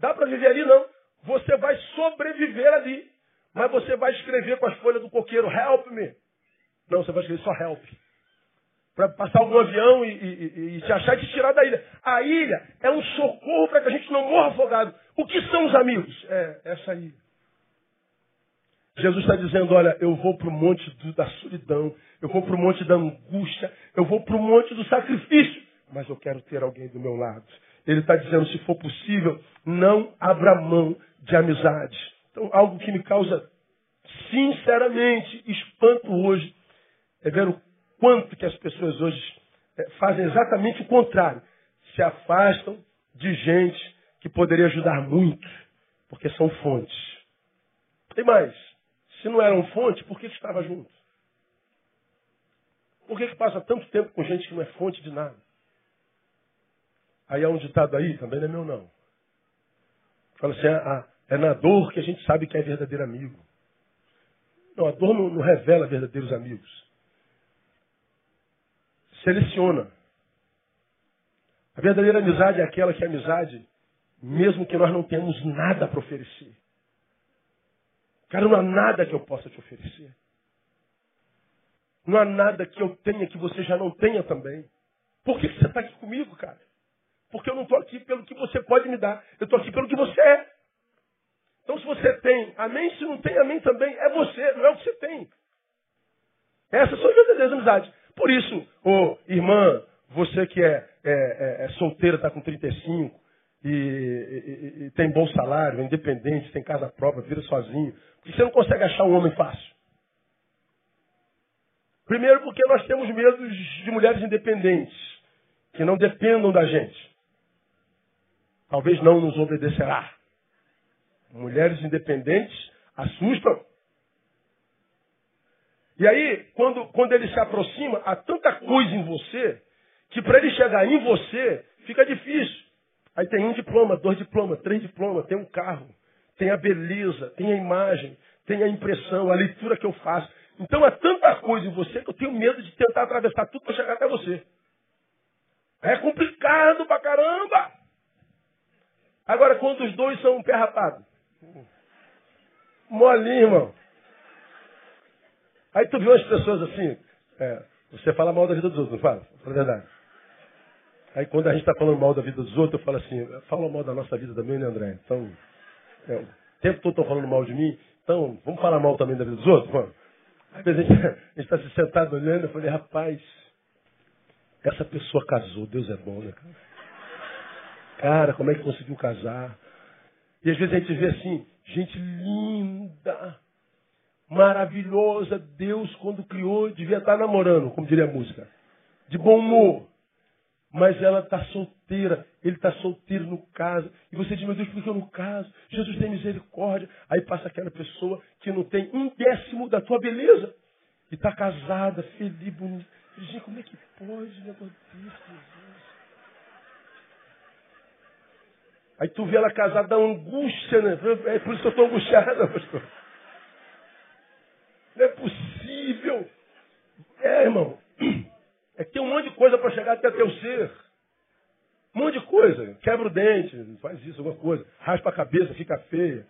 Dá para viver ali? Não. Você vai sobreviver ali. Mas você vai escrever com as folhas do coqueiro, help me. Não, você vai escrever só help. Para passar algum avião e, e, e, te achar e te tirar da ilha. A ilha é um socorro para que a gente não morra afogado. O que são os amigos? É essa ilha. Jesus está dizendo, olha, eu vou para o monte do, da solidão, eu vou para o monte da angústia, eu vou para o monte do sacrifício, mas eu quero ter alguém do meu lado. Ele está dizendo, se for possível, não abra mão de amizade. Então, algo que me causa, sinceramente, espanto hoje, é ver o quanto que as pessoas hoje é, fazem exatamente o contrário. Se afastam de gente que poderia ajudar muito, porque são fontes. E mais, se não eram fontes, por que, estava junto? Por que, que passa tanto tempo com gente que não é fonte de nada? Aí há um ditado aí, também não é meu não. Fala assim, a, é na dor que a gente sabe que é verdadeiro amigo. Não, a dor não, não revela verdadeiros amigos. Seleciona. A verdadeira amizade é aquela que é amizade, mesmo que nós não tenhamos nada para oferecer. Cara, não há nada que eu possa te oferecer. Não há nada que eu tenha que você já não tenha também. Por que você está aqui comigo, cara? Porque eu não estou aqui pelo que você pode me dar. Eu estou aqui pelo que você é. Então, se você tem, amém. Se não tem, amém também. É você, não é o que você tem. Essas são as verdadeiras amizades. Por isso, ô irmã, você que é, é, é, é solteira, está com 35 e, e, e, tem bom salário, é independente, tem casa própria, vira sozinho, porque você não consegue achar um homem fácil. Primeiro porque nós temos medo de mulheres independentes, que não dependam da gente. Talvez não nos obedecerá. Mulheres independentes assustam. E aí, quando, quando ele se aproxima, há tanta coisa em você, que para ele chegar em você, fica difícil. Aí tem um diploma, dois diplomas, três diplomas, tem um carro, tem a beleza, tem a imagem, tem a impressão, a leitura que eu faço. Então é tanta coisa em você que eu tenho medo de tentar atravessar tudo para chegar até você. É complicado pra caramba. Agora, quando os dois são um pé rapado. Molinho, irmão. Aí tu viu as pessoas assim, é, você fala mal da vida dos outros, não fala? Fala a verdade. Aí quando a gente está falando mal da vida dos outros, eu falo assim, fala mal da nossa vida também, né, André? Então, é, o tempo todo estão falando mal de mim, então vamos falar mal também da vida dos outros? Vamos. Às vezes a gente está se sentado olhando, eu falei, rapaz, essa pessoa casou, Deus é bom, né, cara? Cara, como é que conseguiu casar? E às vezes a gente vê assim, gente linda, maravilhosa, Deus quando criou devia estar namorando, como diria a música. De bom humor. Mas ela está solteira, ele está solteiro no caso. E você diz, meu Deus, por que eu não caso? Jesus tem misericórdia. Aí passa aquela pessoa que não tem um décimo da tua beleza. E está casada, feliz, bonita. Gente, como é que pode, meu Deus, Jesus? Aí tu vê ela casada, dá angústia, né? É por isso que eu estou angustiada, pastor. Não é possível. É, irmão. É que tem um monte de coisa para chegar até teu ser. Um monte de coisa. Quebra o dente, faz isso, alguma coisa. Raspa a cabeça, fica feia.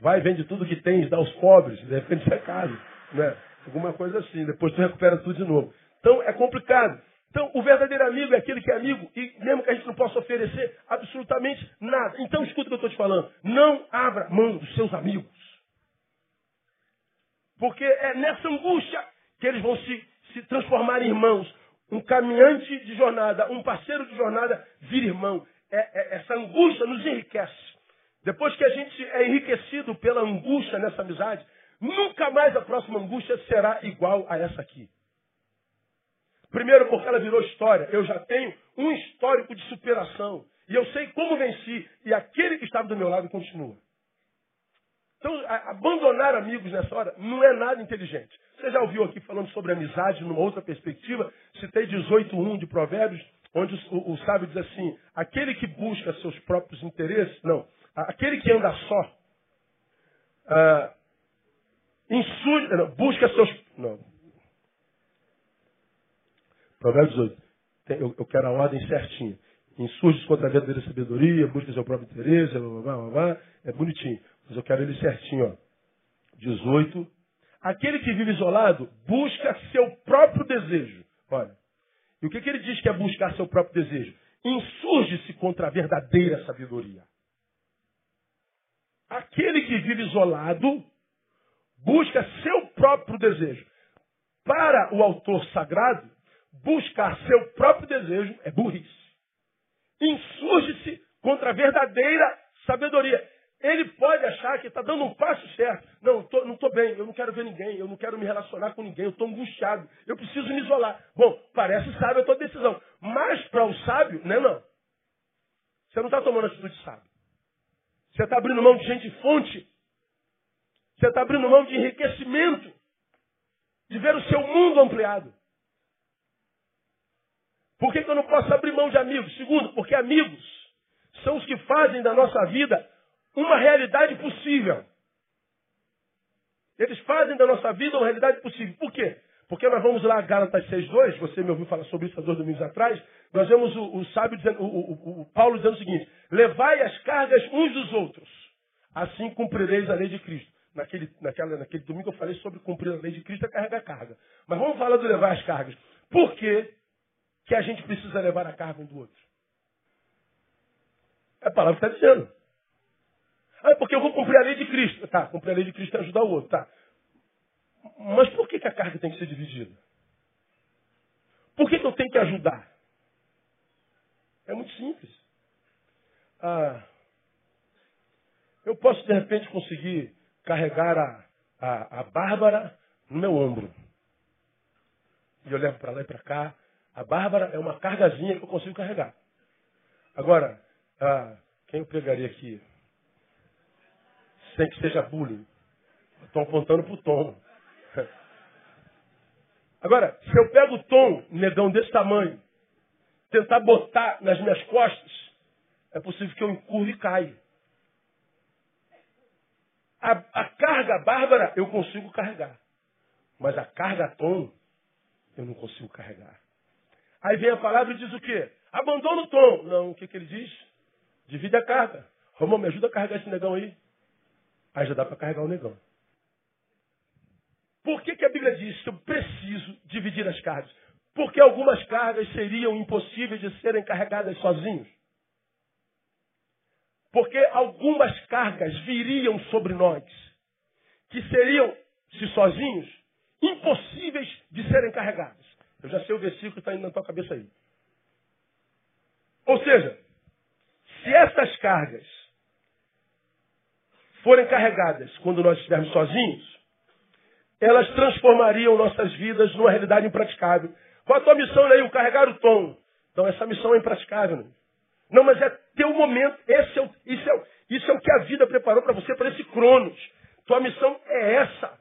Vai, vende tudo que tens, dá aos pobres. De repente você é casa. Né? Alguma coisa assim. Depois tu recupera tudo de novo. Então é complicado. Então, o verdadeiro amigo é aquele que é amigo e mesmo que a gente não possa oferecer absolutamente nada. Então, escuta o que eu estou te falando. Não abra mão dos seus amigos. Porque é nessa angústia que eles vão se, se transformar em irmãos. Um caminhante de jornada, um parceiro de jornada, vira irmão. É, é, essa angústia nos enriquece. Depois que a gente é enriquecido pela angústia nessa amizade, nunca mais a próxima angústia será igual a essa aqui. Primeiro, porque ela virou história. Eu já tenho um histórico de superação. E eu sei como venci. E aquele que estava do meu lado continua. Então, abandonar amigos nessa hora não é nada inteligente. Você já ouviu aqui falando sobre amizade numa outra perspectiva? Citei 18.1 de Provérbios, onde o, o, sábio diz assim, aquele que busca seus próprios interesses, não, aquele que anda só, ah, insurge, não, busca seus, não. Provérbios 18. Eu, eu quero a ordem certinha. Insurge contra a verdadeira sabedoria, busca seu próprio interesse, blá, blá, blá, blá, é bonitinho. Mas eu quero ele certinho, ó. 18. Aquele que vive isolado busca seu próprio desejo. Olha. E o que, que ele diz que é buscar seu próprio desejo? Insurge-se contra a verdadeira sabedoria. Aquele que vive isolado busca seu próprio desejo. Para o autor sagrado, buscar seu próprio desejo é burrice. Insurge-se contra a verdadeira sabedoria. Ele pode achar que está dando um passo certo. Não, tô, não estou bem, eu não quero ver ninguém, eu não quero me relacionar com ninguém, eu estou angustiado, eu preciso me isolar. Bom, parece sábio a tua decisão. Mas para o sábio, não é não. Você não está tomando atitude sábio. Você está abrindo mão de gente fonte. Você está abrindo mão de enriquecimento. De ver o seu mundo ampliado. Por que, que eu não posso abrir mão de amigos? Segundo, porque amigos são os que fazem da nossa vida uma realidade possível. Eles fazem da nossa vida uma realidade possível. Por quê? Porque nós vamos lá, Gálatas 6.2, você me ouviu falar sobre isso há dois domingos atrás, nós vemos o, o sábio dizendo, o, o, o, Paulo dizendo o seguinte, levai as cargas uns dos outros, assim cumprireis a lei de Cristo. naquele, naquela, naquele domingo eu falei sobre cumprir a lei de Cristo é carregar carga. Mas vamos falar do levar as cargas. Por que, que a gente precisa levar a carga um do outro? É a palavra que está dizendo. Ah, porque eu vou cumprir a lei de Cristo. Tá, cumprir a lei de Cristo é ajudar o outro. Tá. Mas por que, que a carga tem que ser dividida? Por que, que eu tenho que ajudar? É muito simples. Ah, eu posso, de repente, conseguir carregar a, a, a Bárbara no meu ombro. E eu levo para lá e para cá. A Bárbara é uma cargazinha que eu consigo carregar. Agora, ah, quem eu pegaria aqui? Sem que seja bullying. Estou apontando para o Tom. Agora, se eu pego o Tom, negão desse tamanho, tentar botar nas minhas costas, é possível que eu encurve e caia. A, a carga bárbara eu consigo carregar. Mas a carga tom eu não consigo carregar. Aí vem a palavra e diz o quê? Abandona o tom. Não, o que, que ele diz? Divide a carga. Romão, me ajuda a carregar esse negão aí. Aí já dá para carregar o negão. Por que, que a Bíblia diz que eu preciso dividir as cargas? Porque algumas cargas seriam impossíveis de serem carregadas sozinhos. Porque algumas cargas viriam sobre nós, que seriam, se sozinhos, impossíveis de serem carregadas. Eu já sei o versículo que está indo na tua cabeça aí. Ou seja, se essas cargas forem carregadas quando nós estivermos sozinhos, elas transformariam nossas vidas numa realidade impraticável. Qual a tua missão, Neil? Carregar o tom. Então essa missão é impraticável. Né? Não, mas é teu momento. Esse é o, isso, é, isso é o que a vida preparou para você, para esse cronos. Tua missão é essa.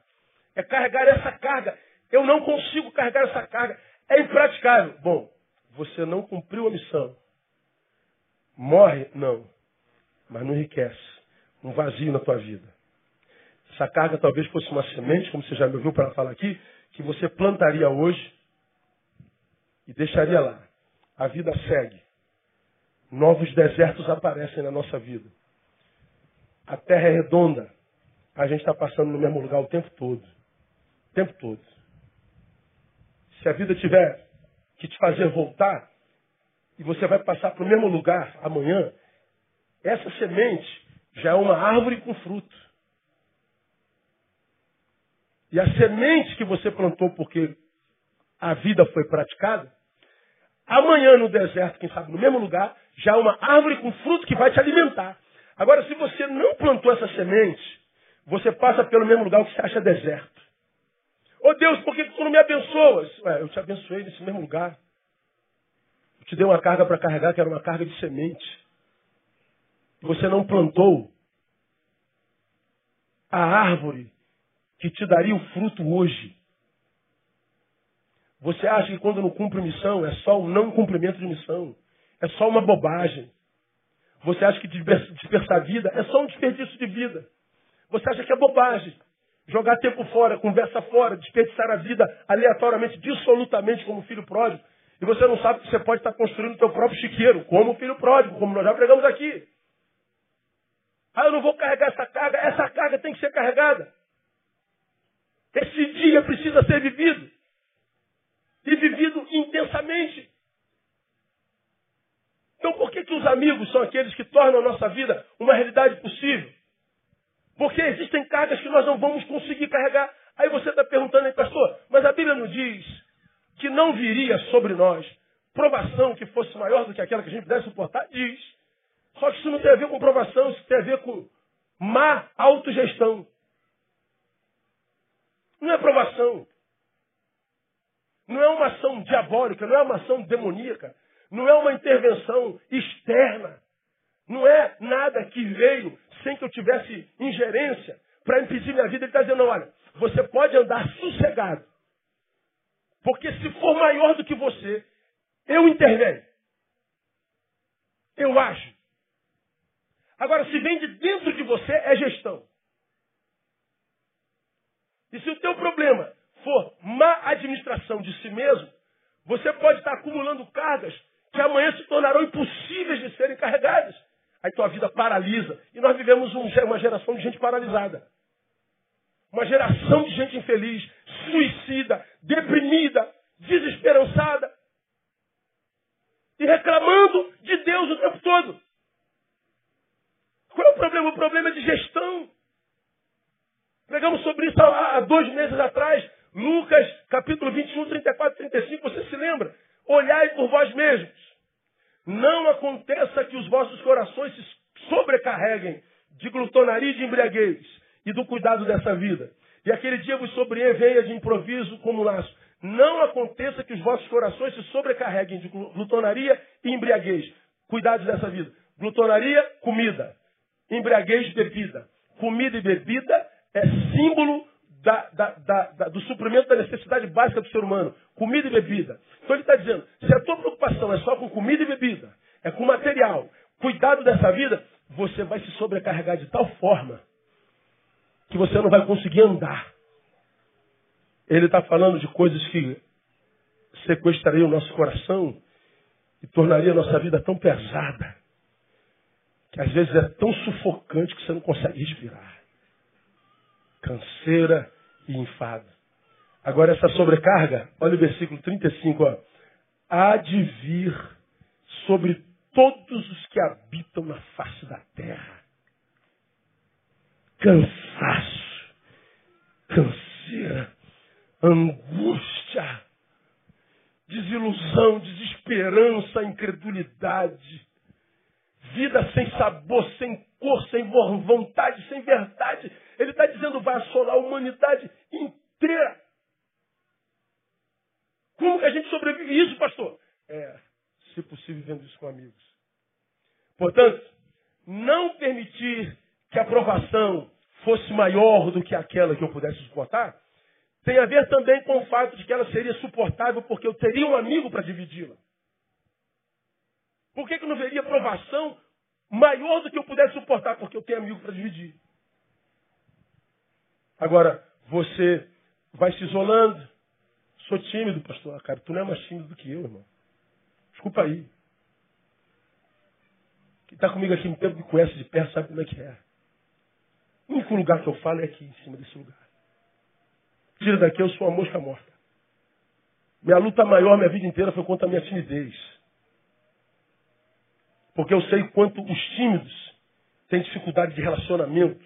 É carregar essa carga. Eu não consigo carregar essa carga. É impraticável. Bom, você não cumpriu a missão. Morre? Não. Mas não enriquece. Um vazio na tua vida. Essa carga talvez fosse uma semente, como você já me ouviu para falar aqui, que você plantaria hoje e deixaria lá. A vida segue. Novos desertos aparecem na nossa vida. A terra é redonda. A gente está passando no mesmo lugar o tempo todo. O tempo todo. Se a vida tiver que te fazer voltar, e você vai passar para o mesmo lugar amanhã, essa semente já é uma árvore com fruto. E a semente que você plantou porque a vida foi praticada, amanhã no deserto, quem sabe no mesmo lugar, já é uma árvore com fruto que vai te alimentar. Agora, se você não plantou essa semente, você passa pelo mesmo lugar que você acha deserto. Ô oh, Deus, por que tu não me abençoas? Ué, eu te abençoei nesse mesmo lugar. Eu te dei uma carga para carregar, que era uma carga de semente. Você não plantou a árvore que te daria o fruto hoje. Você acha que quando não cumpre missão é só um não cumprimento de missão? É só uma bobagem? Você acha que dispersar vida é só um desperdício de vida? Você acha que é bobagem? Jogar tempo fora, conversa fora, desperdiçar a vida aleatoriamente, dissolutamente, como filho pródigo. E você não sabe que você pode estar construindo o teu próprio chiqueiro, como filho pródigo, como nós já pregamos aqui. Ah, eu não vou carregar essa carga. Essa carga tem que ser carregada. Esse dia precisa ser vivido e vivido intensamente. Então por que, que os amigos são aqueles que tornam a nossa vida uma realidade possível? Porque existem cargas que nós não vamos conseguir carregar. Aí você está perguntando aí, pastor, mas a Bíblia não diz que não viria sobre nós provação que fosse maior do que aquela que a gente pudesse suportar? Diz. Só que isso não tem a ver com provação, isso tem a ver com má autogestão. Não é provação. Não é uma ação diabólica, não é uma ação demoníaca, não é uma intervenção externa. Não é nada que veio sem que eu tivesse ingerência para impedir minha vida. Ele está dizendo, olha, você pode andar sossegado. Porque se for maior do que você, eu intervenho. Eu ajo. Agora, se vem de dentro de você, é gestão. E se o teu problema for má administração de si mesmo, você pode estar acumulando cargas que amanhã se tornarão impossíveis de serem carregadas. Aí tua vida paralisa. E nós vivemos um, uma geração de gente paralisada. uma geração de gente infeliz, suicida, deprimida, desesperançada e reclamando de Deus o tempo todo. Qual é o problema? O problema é de gestão. Pregamos sobre isso há dois meses atrás. Lucas, capítulo 21, 34, 35. Você se lembra? Olhai por vós mesmos. Não aconteça que os vossos corações se sobrecarreguem de glutonaria e de embriaguez e do cuidado dessa vida. E aquele dia vos sobrevenha de improviso como um laço. Não aconteça que os vossos corações se sobrecarreguem de glutonaria e embriaguez. Cuidados dessa vida. Glutonaria, comida. Embriaguez, bebida. Comida e bebida é símbolo da, da, da, do suprimento da necessidade básica do ser humano. Comida e bebida. Então ele está dizendo, se a tua preocupação é só com comida e bebida, é com material, cuidado dessa vida, você vai se sobrecarregar de tal forma que você não vai conseguir andar. Ele está falando de coisas que sequestrariam o nosso coração e tornaria a nossa vida tão pesada que às vezes é tão sufocante que você não consegue respirar. Canseira e enfado. Agora essa sobrecarga, olha o versículo 35, ó. Há de vir sobre todos os que habitam na face da terra. Cansaço, canseira, angústia, desilusão, desesperança, incredulidade, vida sem sabor, sem cor, sem vontade, sem verdade. Ele está dizendo vai assolar a humanidade inteira. Como que a gente sobrevive isso, pastor? É, se possível, vivendo isso com amigos. Portanto, não permitir que a aprovação fosse maior do que aquela que eu pudesse suportar, tem a ver também com o fato de que ela seria suportável porque eu teria um amigo para dividi-la. Por que, que não veria aprovação maior do que eu pudesse suportar? Porque eu tenho amigo para dividir. Agora, você vai se isolando. Sou tímido, pastor. Ah, cara, tu não é mais tímido do que eu, irmão. Desculpa aí. Quem está comigo aqui no tempo me conhece de perto sabe como é que é. O único lugar que eu falo é aqui, em cima desse lugar. Tira daqui, eu sou uma mosca morta. Minha luta maior minha vida inteira foi contra a minha timidez. Porque eu sei quanto os tímidos têm dificuldade de relacionamento,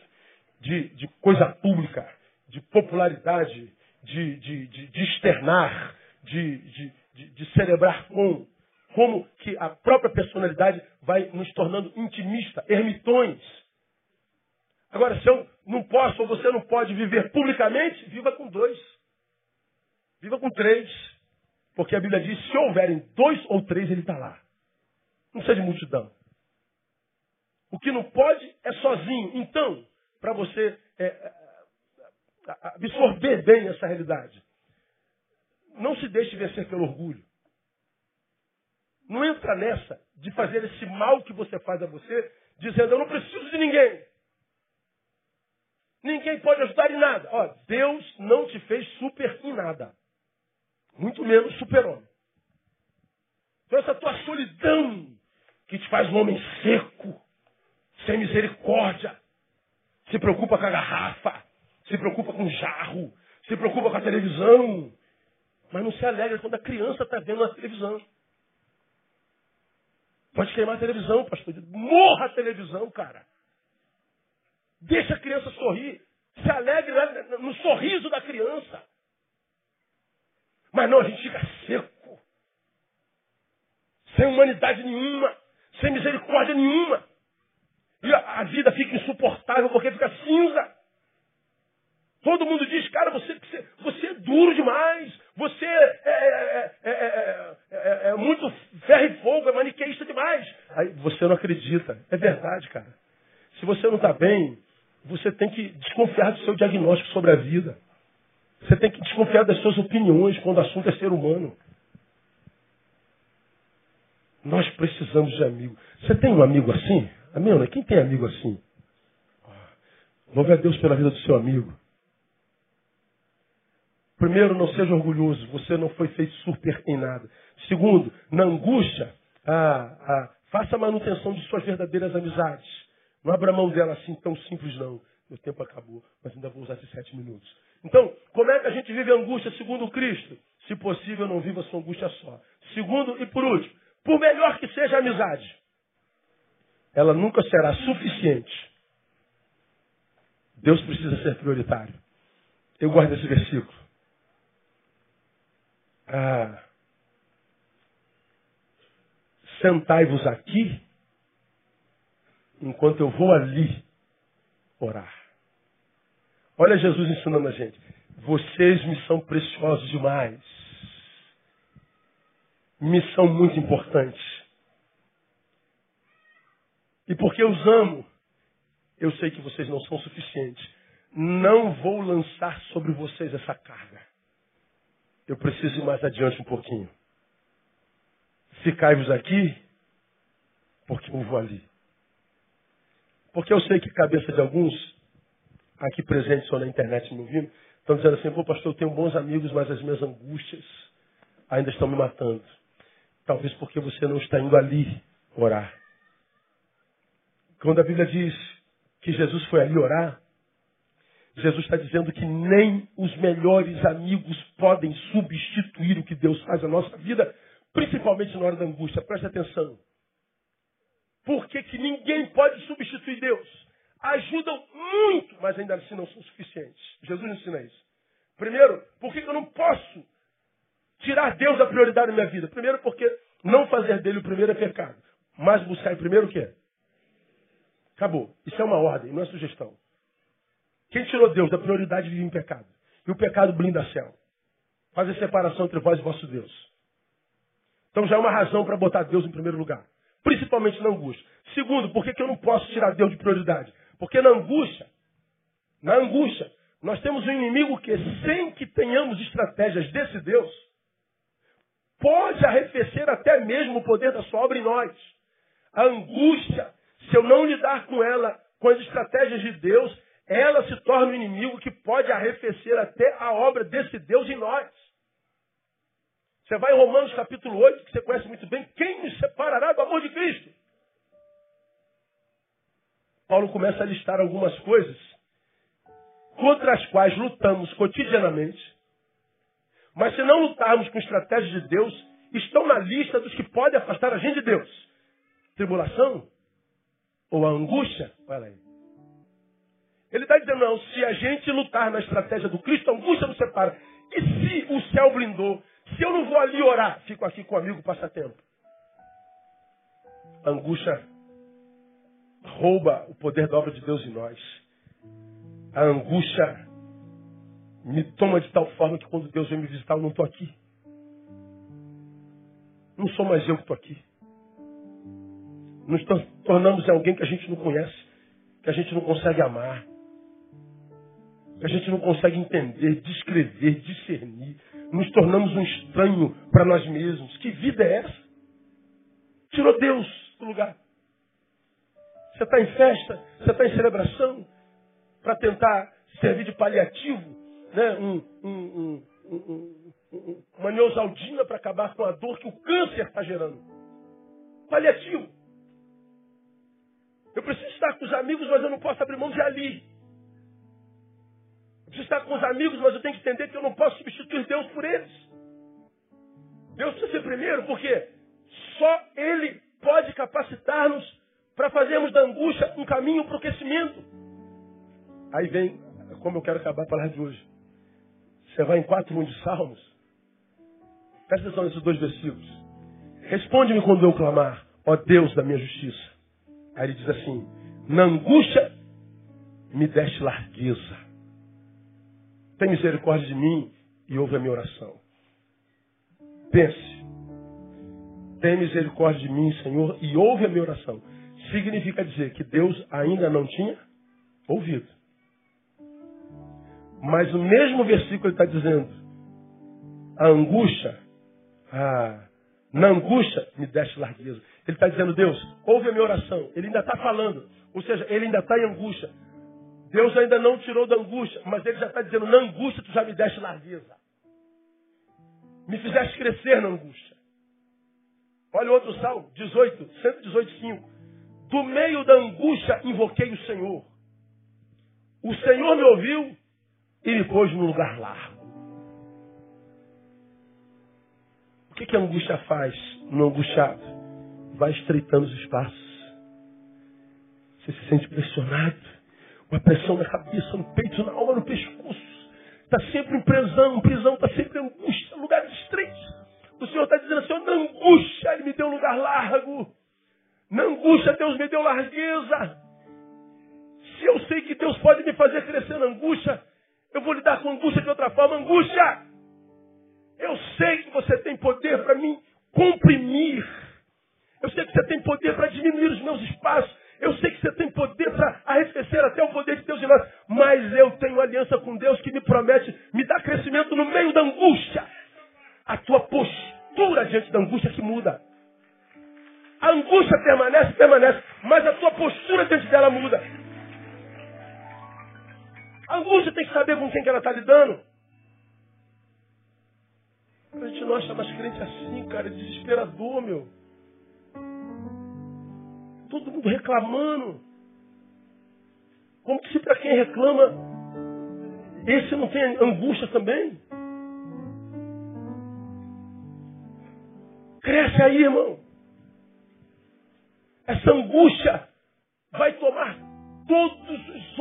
de, de coisa pública, de popularidade, de, de, de, de externar, de, de, de celebrar com. Como que a própria personalidade vai nos tornando intimista, ermitões. Agora, se eu não posso ou você não pode viver publicamente, viva com dois. Viva com três. Porque a Bíblia diz, se houverem dois ou três, ele está lá. Não seja de multidão. O que não pode é sozinho. Então, para você é, é, absorver bem essa realidade, não se deixe vencer pelo orgulho. Não entra nessa de fazer esse mal que você faz a você, dizendo eu não preciso de ninguém. Ninguém pode ajudar em nada. Ó, Deus não te fez super em nada. Muito menos super-homem. Então essa tua solidão que te faz um homem seco, sem misericórdia, se preocupa com a garrafa, se preocupa com o jarro, se preocupa com a televisão, mas não se alegra quando a criança está vendo a televisão. Pode queimar a televisão, pastor. Morra a televisão, cara. Deixa a criança sorrir. Se alegre no sorriso da criança. Mas não, a gente fica seco. Sem humanidade nenhuma. Sem misericórdia nenhuma. E a, vida fica insuportável porque fica cinza. Todo mundo diz, cara, você, você, você é duro demais. Você é, é, é, é, muito ferro e fogo, é maniqueísta demais. Aí você não acredita. É verdade, cara. Se você não está bem, você tem que desconfiar do seu diagnóstico sobre a vida. Você tem que desconfiar das suas opiniões quando o assunto é ser humano. Nós precisamos de amigo. Você tem um amigo assim? Amém, né? Quem tem amigo assim? Louve a Deus pela vida do seu amigo. Primeiro, não seja orgulhoso. Você não foi feito super em nada. Segundo, na angústia, ah, ah, faça a manutenção de suas verdadeiras amizades. Não abra mão dela assim tão simples, não. Meu tempo acabou, mas ainda vou usar esses sete minutos. Então, como é que a gente vive a angústia segundo Cristo? Se possível, não viva sua angústia só. Segundo e por último, por melhor que seja a amizade, ela nunca será suficiente. Deus precisa ser prioritário. Eu guardo esse versículo. Ah, Sentai-vos aqui, enquanto eu vou ali orar. Olha Jesus ensinando a gente. Vocês me são preciosos demais. Me são muito importantes. E porque eu os amo, eu sei que vocês não são suficientes. Não vou lançar sobre vocês essa carga. Eu preciso ir mais adiante um pouquinho. Ficai-vos aqui, porque eu vou ali. Porque eu sei que cabeça de alguns, aqui presentes ou na internet me ouvindo, estão dizendo assim, pô pastor, eu tenho bons amigos, mas as minhas angústias ainda estão me matando. Talvez porque você não está indo ali orar. Quando a Bíblia diz que Jesus foi ali orar, Jesus está dizendo que nem os melhores amigos podem substituir o que Deus faz na nossa vida, principalmente na hora da angústia. Preste atenção. Por que, que ninguém pode substituir Deus? Ajudam muito, mas ainda assim não são suficientes. Jesus ensina isso. Primeiro, por que, que eu não posso tirar Deus da prioridade na minha vida? Primeiro, porque não fazer dele o primeiro é pecado. Mas buscar primeiro o quê? Acabou. Isso é uma ordem, não é sugestão. Quem tirou Deus da prioridade vive em pecado. E o pecado blinda céu. Faz a separação entre vós e vosso Deus. Então já é uma razão para botar Deus em primeiro lugar. Principalmente na angústia. Segundo, por que, que eu não posso tirar Deus de prioridade? Porque na angústia, na angústia, nós temos um inimigo que, sem que tenhamos estratégias desse Deus, pode arrefecer até mesmo o poder da sua obra em nós. A angústia, se eu não lidar com ela, com as estratégias de Deus, ela se torna um inimigo que pode arrefecer até a obra desse Deus em nós. Você vai em Romanos capítulo 8, que você conhece muito bem, quem nos separará do amor de Cristo? Paulo começa a listar algumas coisas contra as quais lutamos cotidianamente, mas se não lutarmos com estratégias de Deus, estão na lista dos que podem afastar a gente de Deus. Tribulação ou a angústia, olha aí. Ele está dizendo, não, se a gente lutar na estratégia do Cristo, a angústia nos separa. E se o céu blindou, se eu não vou ali orar, fico aqui com o amigo passatempo. A angústia rouba o poder da obra de Deus em nós. A angústia me toma de tal forma que quando Deus vem me visitar, eu não estou aqui. Não sou mais eu que estou aqui. Nos tornamos alguém que a gente não conhece, que a gente não consegue amar, que a gente não consegue entender, descrever, discernir nos tornamos um estranho para nós mesmos. Que vida é essa? Tirou Deus do lugar. Você está em festa, você está em celebração, para tentar servir de paliativo, né? um, um, um, uma neosaldina para acabar com a dor que o câncer está gerando. Paliativo. Eu preciso estar com os amigos, mas eu não posso abrir mão de ali preciso estar com os amigos, mas eu tenho que entender que eu não posso substituir Deus por eles. Deus precisa ser primeiro, porque só Ele pode capacitar-nos para fazermos da angústia um caminho para o crescimento. Aí vem, como eu quero acabar a palavra de hoje. Você vai em 4.1 de Salmos. Presta atenção nesses dois versículos. Responde-me quando eu clamar, ó Deus da minha justiça. Aí ele diz assim: Na angústia me deste largueza tem misericórdia de mim e ouve a minha oração. Pense. Tem misericórdia de mim, Senhor, e ouve a minha oração. Significa dizer que Deus ainda não tinha ouvido. Mas o mesmo versículo está dizendo: a angústia, na angústia me deste largueza. Ele está dizendo, Deus, ouve a minha oração. Ele ainda está falando. Ou seja, ele ainda está em angústia. Deus ainda não tirou da angústia, mas ele já está dizendo, na angústia tu já me deste largueza. Me fizeste crescer na angústia. Olha o outro salmo, 18, 118, 5. Do meio da angústia invoquei o Senhor. O Senhor me ouviu e me pôs num lugar largo. O que, que a angústia faz no angustiado? Vai estreitando os espaços. Você se sente pressionado. Uma pressão na cabeça, no peito, na alma, no pescoço. Está sempre em prisão, prisão está sempre em angústia, lugares estreitos. O Senhor está dizendo assim, na angústia Ele me deu um lugar largo. Na angústia Deus me deu largueza. Se eu sei que Deus pode me fazer crescer na angústia, eu vou lidar com angústia de outra forma. Angústia! Eu sei que você tem poder para me comprimir. Eu sei que você tem poder para diminuir os meus espaços. Eu sei que você tem poder para arrefecer até o poder de Deus em nós. Mas eu tenho aliança com Deus que me promete me dar crescimento no meio da angústia. A tua postura diante da angústia que muda. A angústia permanece, permanece, mas a tua postura diante dela muda. Angústia tem que saber com quem que ela está lidando. A gente não acha mais crente assim, cara, é desesperador, meu. Todo mundo reclamando. Como se para quem reclama, esse não tem angústia também? Cresce aí, irmão. Essa angústia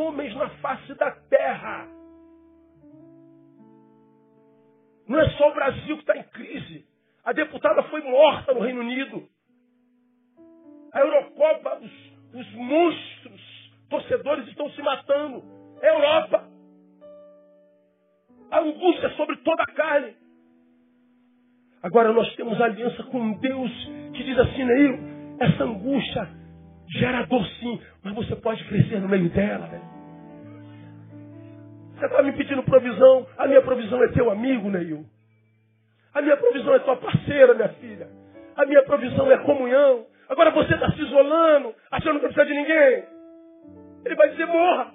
homens na face da terra. Não é só o Brasil que está em crise. A deputada foi morta no Reino Unido. A Eurocopa, os, os monstros, torcedores estão se matando. É Europa. A angústia sobre toda a carne. Agora nós temos aliança com Deus que diz assim, Neil, essa angústia gera dor sim, mas você pode crescer no meio dela. Né? Você está me pedindo provisão, a minha provisão é teu amigo, Neil. A minha provisão é tua parceira, minha filha. A minha provisão é comunhão. Agora você está se isolando, achando que não precisa de ninguém. Ele vai dizer, morra.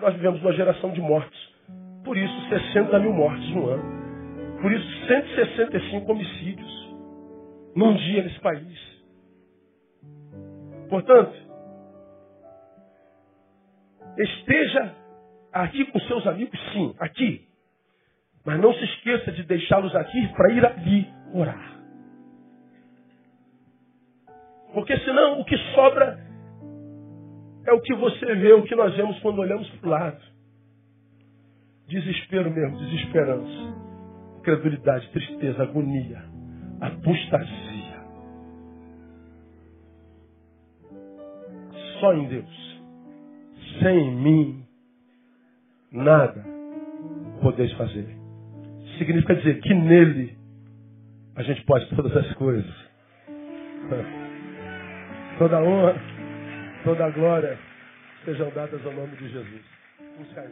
Nós vivemos uma geração de mortes. Por isso, 60 mil mortes no ano. Por isso, 165 homicídios num dia nesse país. Portanto, esteja aqui com seus amigos, sim, aqui. Mas não se esqueça de deixá-los aqui para ir ali orar. Porque senão o que sobra é o que você vê, o que nós vemos quando olhamos para o lado. Desespero mesmo, desesperança. Incredulidade, tristeza, agonia, apostasia. Só em Deus. Sem mim, nada podeis fazer. Significa dizer que nele a gente pode todas as coisas. Toda honra, toda glória sejam dadas ao nome de Jesus. Vamos cair,